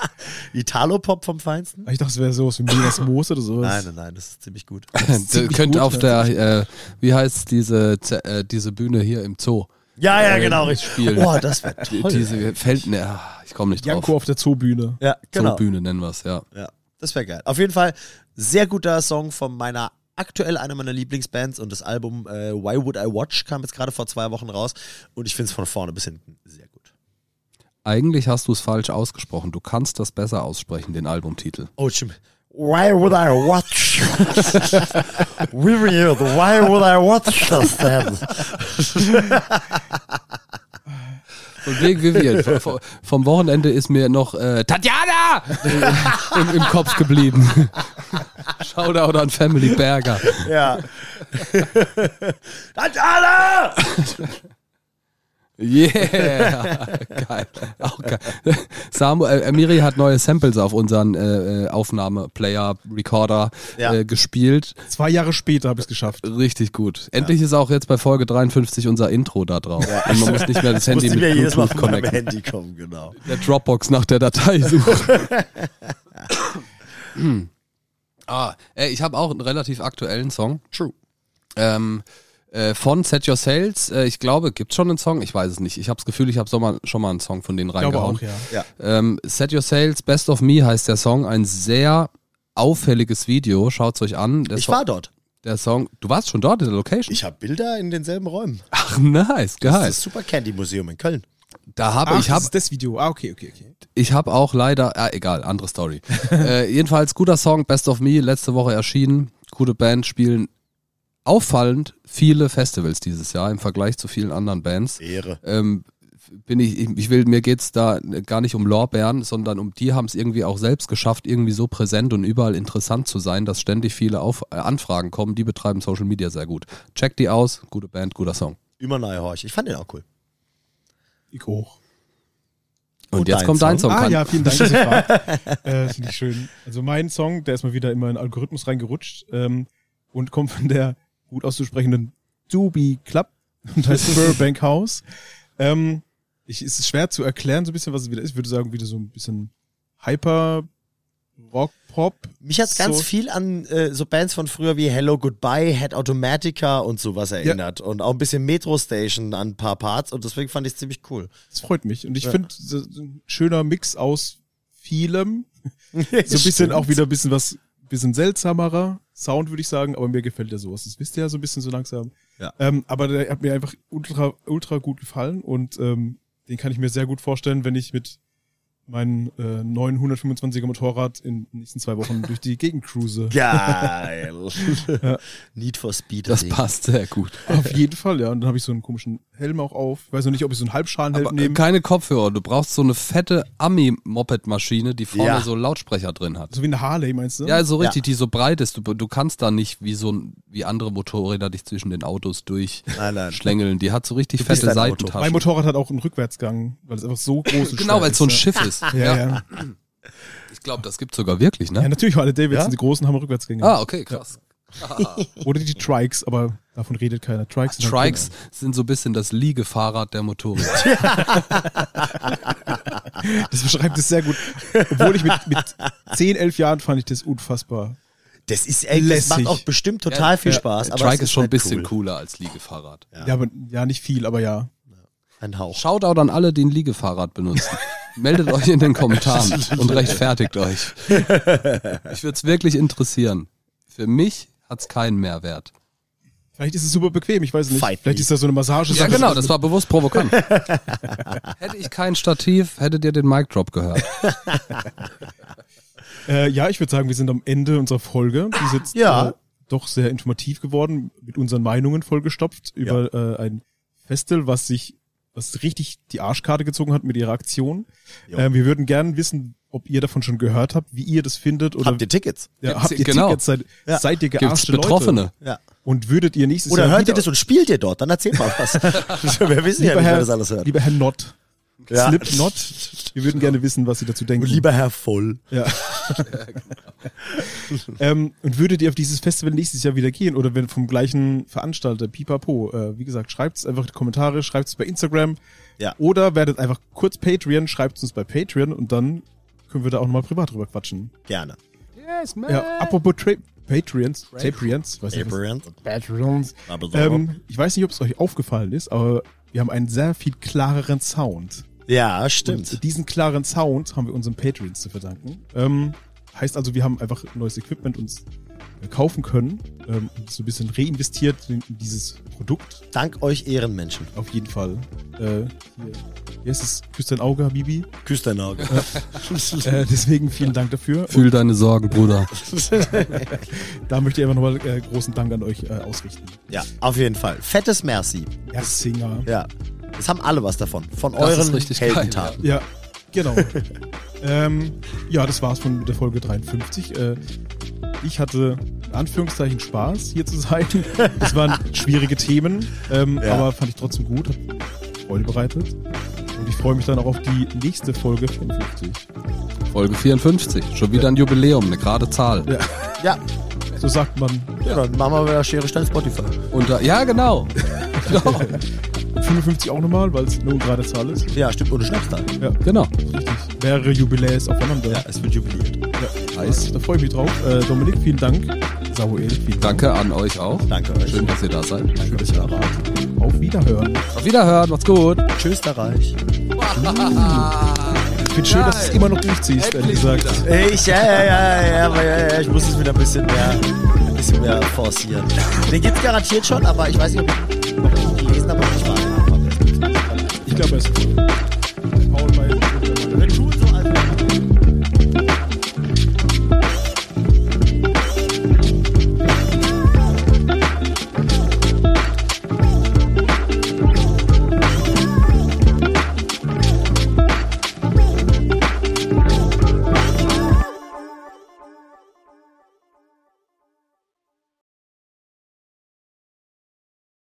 Speaker 4: Italo-Pop vom Feinsten?
Speaker 1: Ich dachte, es wäre sowas wie Minas Moos oder sowas.
Speaker 4: Nein, nein, nein, das ist ziemlich gut.
Speaker 3: Das
Speaker 1: ziemlich
Speaker 3: könnte
Speaker 1: gut,
Speaker 3: auf der, äh, wie heißt diese, äh, diese Bühne hier im Zoo?
Speaker 4: Ja, ja,
Speaker 3: Äh,
Speaker 4: genau, richtig.
Speaker 3: spielen.
Speaker 4: Oh, das wäre toll.
Speaker 3: Diese fällt, ne, ich komme nicht
Speaker 1: Janko
Speaker 3: drauf.
Speaker 1: auf der Zoobühne.
Speaker 4: ja, genau.
Speaker 3: Zoobühne nennen wir es, ja.
Speaker 4: Ja, das wäre geil. Auf jeden Fall sehr guter Song von meiner aktuell einer meiner Lieblingsbands und das Album äh, Why Would I Watch kam jetzt gerade vor zwei Wochen raus und ich finde es von vorne bis hinten sehr gut.
Speaker 3: Eigentlich hast du es falsch ausgesprochen. Du kannst das besser aussprechen, den Albumtitel.
Speaker 4: Oh, stimmt. Why would I watch? Weird, why would I watch this then?
Speaker 3: Und wegen Vivian, vom Wochenende ist mir noch äh, Tatjana im, im Kopf geblieben. Shoutout an Family Berger.
Speaker 4: Ja. Tatjana!
Speaker 3: Yeah! geil. Auch geil. Samuel, äh, Miri hat neue Samples auf unseren äh, äh, Aufnahmeplayer, Recorder
Speaker 4: Ja.
Speaker 3: äh, gespielt.
Speaker 1: Zwei Jahre später habe ich es geschafft.
Speaker 3: Richtig gut. Endlich ist auch jetzt bei Folge 53 unser Intro da drauf. Und man muss nicht mehr das Handy
Speaker 4: Musste
Speaker 3: mit
Speaker 4: mir jedes Mal
Speaker 3: Bluetooth connecten.
Speaker 4: Handy kommen, genau.
Speaker 3: Der Dropbox nach der Datei suchen. ah, ey, ich habe auch einen relativ aktuellen Song.
Speaker 4: True.
Speaker 3: Ähm, äh, von Set Your Sails. Äh, ich glaube, gibt's schon einen Song? Ich weiß es nicht. Ich habe das Gefühl, ich habe schon mal einen Song von denen
Speaker 1: Ich glaube
Speaker 3: reingehauen.
Speaker 1: auch, ja.
Speaker 4: Ja.
Speaker 3: Ähm, Set Your Sails, Best of Me heißt der Song. Ein sehr auffälliges Video. Schaut's euch an. Der
Speaker 4: Ich
Speaker 3: So-
Speaker 4: war dort.
Speaker 3: Der Song. Du warst schon dort in der Location?
Speaker 4: Ich habe Bilder in denselben Räumen.
Speaker 3: Ach, nice,
Speaker 4: Das
Speaker 3: geil.
Speaker 4: ist das Super Candy Museum in Köln.
Speaker 3: Da habe
Speaker 1: Ach,
Speaker 3: ich
Speaker 1: das
Speaker 3: hab,
Speaker 1: ist das Video. Ah, okay, okay, okay.
Speaker 3: Ich habe auch leider, ah, egal, andere Story. äh, jedenfalls guter Song, Best of Me, letzte Woche erschienen. Gute Band, spielen auffallend viele Festivals dieses Jahr im Vergleich zu vielen anderen Bands.
Speaker 4: Ehre.
Speaker 3: Ähm, bin ich, ich will, mir geht's da gar nicht um Lorbeeren, sondern um die haben es irgendwie auch selbst geschafft, irgendwie so präsent und überall interessant zu sein, dass ständig viele Auf äh, Anfragen kommen. Die betreiben Social Media sehr gut. Checkt die aus, gute Band, guter Song.
Speaker 4: Immer neue Horch. Ich fand den auch cool.
Speaker 1: Ich hoch.
Speaker 3: Und,
Speaker 4: Und
Speaker 3: jetzt
Speaker 4: dein
Speaker 3: kommt dein
Speaker 4: Song?
Speaker 3: Song.
Speaker 1: Ah ja, vielen Dank, dass ihr fragt. äh, Finde ich schön. Also mein Song, der ist mal wieder in meinen Algorithmus reingerutscht ähm, und kommt von der gut auszusprechenden Doobie Club und heißt Burbank House. Ähm, ich, es ist schwer zu erklären, so ein bisschen, was es wieder ist. Ich würde sagen, wieder so ein bisschen Hyper Rock Pop.
Speaker 4: Mich hat's ganz
Speaker 1: So.
Speaker 4: viel an äh, so Bands von früher wie Hello Goodbye, Head Automatica und sowas erinnert. Und auch ein bisschen Metro Station an ein paar Parts. Und deswegen fand ich ziemlich cool.
Speaker 1: Das freut mich. Und ich
Speaker 4: Ja.
Speaker 1: finde, so, ein schöner Mix aus vielem. So ein bisschen auch wieder ein bisschen was, bisschen seltsamerer Sound, würde ich sagen, aber mir gefällt der sowas. Das wisst ihr ja so ein bisschen so langsam.
Speaker 4: Ja.
Speaker 1: Ähm, aber der hat mir einfach ultra, ultra gut gefallen und ähm, den kann ich mir sehr gut vorstellen, wenn ich mit meinem äh, neuen 125er Motorrad in den nächsten zwei Wochen durch die Gegend cruise.
Speaker 4: Geil. Need for Speed.
Speaker 3: Das
Speaker 4: Ding.
Speaker 3: passt sehr gut.
Speaker 1: Auf jeden Fall, ja. Und dann habe ich so einen komischen Helm auch auf. Ich weiß noch nicht, ob ich so einen Halbschalenhelm
Speaker 3: Aber äh,
Speaker 1: nehme.
Speaker 3: keine Kopfhörer. Du brauchst so eine fette Ami-Moped-Maschine, die vorne
Speaker 4: Ja.
Speaker 3: so Lautsprecher drin hat.
Speaker 1: So wie eine Harley, meinst du?
Speaker 3: Ja, so richtig,
Speaker 4: Ja.
Speaker 3: die so breit ist. Du, du kannst da nicht wie so ein- wie andere Motorräder dich zwischen den Autos
Speaker 4: Nein, nein.
Speaker 3: durchschlängeln. Die hat so richtig
Speaker 4: Du
Speaker 3: fette
Speaker 4: ein Auto.
Speaker 1: mein
Speaker 3: Seitentaschen.
Speaker 1: Motorrad hat auch einen Rückwärtsgang, weil es einfach so groß
Speaker 3: Genau,
Speaker 1: schwer
Speaker 3: weil es so ein
Speaker 1: ist,
Speaker 3: Schiff ist.
Speaker 1: Ja, ja. ja.
Speaker 3: Ich glaube, das gibt sogar wirklich,
Speaker 1: ja
Speaker 3: ne?
Speaker 1: natürlich, alle Davidson,
Speaker 4: Ja?
Speaker 1: die großen haben Rückwärtsgänge.
Speaker 3: Ah, okay, krass.
Speaker 1: Oder die Trikes, aber davon redet keiner. Trikes, sind halt
Speaker 3: Trikes sind so ein bisschen das Liegefahrrad der Motorräder.
Speaker 1: Das beschreibt es sehr gut. Obwohl ich mit, mit 10, 11 Jahren fand ich das unfassbar.
Speaker 4: Das ist ey, das
Speaker 1: Lässig.
Speaker 4: macht auch bestimmt total viel Spaß. Aber
Speaker 3: Trike
Speaker 4: es
Speaker 3: ist schon ein bisschen
Speaker 4: cool.
Speaker 3: cooler als Liegefahrrad.
Speaker 1: Ja. aber ja, nicht viel, aber ja.
Speaker 4: Ein Hauch.
Speaker 3: Shoutout an alle, die ein Liegefahrrad benutzen. Meldet euch in den Kommentaren und rechtfertigt euch. Ich würde es wirklich interessieren. Für mich hat es keinen Mehrwert.
Speaker 1: Vielleicht ist es super bequem, ich weiß nicht.
Speaker 4: Fight
Speaker 1: Vielleicht
Speaker 4: me.
Speaker 1: ist das so eine Massage.
Speaker 3: Ja, genau, das war bewusst provokant. Hätte ich kein Stativ, hättet ihr den Mic Drop gehört.
Speaker 1: Äh, ja, ich würde sagen, wir sind am Ende unserer Folge. Die ist jetzt
Speaker 4: Ja.
Speaker 1: äh, doch sehr informativ geworden, mit unseren Meinungen vollgestopft über äh, ein Festival, was sich, was richtig die Arschkarte gezogen hat mit ihrer Aktion.
Speaker 4: Jo.
Speaker 1: Äh, wir würden gern wissen, ob ihr davon schon gehört habt, wie ihr das findet oder
Speaker 4: Habt ihr Tickets?
Speaker 1: ja,
Speaker 3: Gibt's-
Speaker 1: habt ihr
Speaker 3: genau.
Speaker 1: Tickets, seid,
Speaker 4: Ja.
Speaker 1: seid ihr
Speaker 3: Gibt's
Speaker 1: gearschte
Speaker 3: Betroffene?
Speaker 1: Leute?
Speaker 4: Ja.
Speaker 1: Und würdet ihr nächstes
Speaker 4: Oder
Speaker 1: Jahr
Speaker 4: hört ihr das und spielt ihr dort? Dann erzählt mal was. Wir wissen ja
Speaker 1: lieber
Speaker 4: nicht, wer
Speaker 1: Herr,
Speaker 4: das alles hört.
Speaker 1: lieber Herr Nott,
Speaker 4: Ja.
Speaker 1: Slipknot, wir würden gerne wissen, was Sie dazu denken.
Speaker 4: Und lieber Herr Voll.
Speaker 1: Ja. ähm, und würdet ihr auf dieses Festival nächstes Jahr wieder gehen oder wenn vom gleichen Veranstalter, Pipapo, äh, wie gesagt, schreibt's einfach in die Kommentare, schreibt's bei Instagram
Speaker 4: Ja.
Speaker 1: oder werdet einfach kurz Patreon, schreibt's uns bei Patreon und dann können wir da auch nochmal privat drüber quatschen.
Speaker 4: Gerne.
Speaker 3: Yes, man.
Speaker 1: Ja, apropos Tra Patreons, Patreons. Patreons.
Speaker 4: So.
Speaker 1: Ähm, ich weiß nicht, ob es euch aufgefallen ist, aber wir haben einen sehr viel klareren Sound.
Speaker 4: ja, stimmt.
Speaker 1: Und diesen klaren Sound haben wir unseren Patreons zu verdanken. Ähm, heißt also, wir haben einfach neues Equipment uns äh, kaufen können ähm, und so ein bisschen reinvestiert in, dieses Produkt.
Speaker 4: Dank euch Ehrenmenschen.
Speaker 1: Auf jeden Fall. Äh, hier, wie heißt es? Küss dein Auge, Habibi.
Speaker 4: Küsst dein Auge.
Speaker 1: Äh, deswegen vielen Dank dafür. Und
Speaker 3: Fühl deine Sorgen, Bruder.
Speaker 1: da möchte ich einfach nochmal äh, großen Dank an euch äh, ausrichten.
Speaker 4: ja, auf jeden Fall. Fettes Merci.
Speaker 1: Ja, Singer.
Speaker 4: Ja. Es haben alle was davon. Von
Speaker 3: Das ist
Speaker 4: euren Heldentaten.
Speaker 1: Ja, genau. ähm, ja, das war's von der Folge 53. Äh, ich hatte in Anführungszeichen Spaß, hier zu sein. Es waren schwierige Themen, ähm,
Speaker 4: Ja.
Speaker 1: aber fand ich trotzdem gut, hat Freude bereitet. Und ich freue mich dann auch auf die nächste Folge 54.
Speaker 3: Folge 54. Schon wieder ein Jubiläum, eine gerade Zahl.
Speaker 1: Ja.
Speaker 4: Ja.
Speaker 1: So sagt man.
Speaker 4: ja, dann machen wir wieder Schere Stein Spotify.
Speaker 3: Und ja, genau. genau.
Speaker 1: 55 auch nochmal, weil es nur gerade Zahl ist.
Speaker 4: Ja, stimmt, ohne Schnapszahl.
Speaker 1: Ja,
Speaker 3: Genau.
Speaker 1: richtig. Mehrere Jubiläes aufeinander.
Speaker 4: Ja, es wird jubiliert.
Speaker 1: Ja, nice. Da freue ich mich drauf. Äh, Dominik, vielen Dank. Samuel, vielen Dank.
Speaker 3: Danke an euch auch.
Speaker 4: Danke euch.
Speaker 3: Schön, dass ihr da seid.
Speaker 1: Schön, dass ihr da wart. Auf Wiederhören.
Speaker 3: Auf Wiederhören, macht's gut.
Speaker 4: Tschüss, der Reich.
Speaker 1: Ich finde schön, dass du es immer noch durchziehst, ehrlich gesagt.
Speaker 4: Ich, ja, ja, ja, ja, aber ja, ja, ich muss es wieder ein bisschen mehr, ein bisschen mehr forcieren. Den gibt's garantiert schon, aber ich weiß nicht, ob ich wieder besser. Paul bei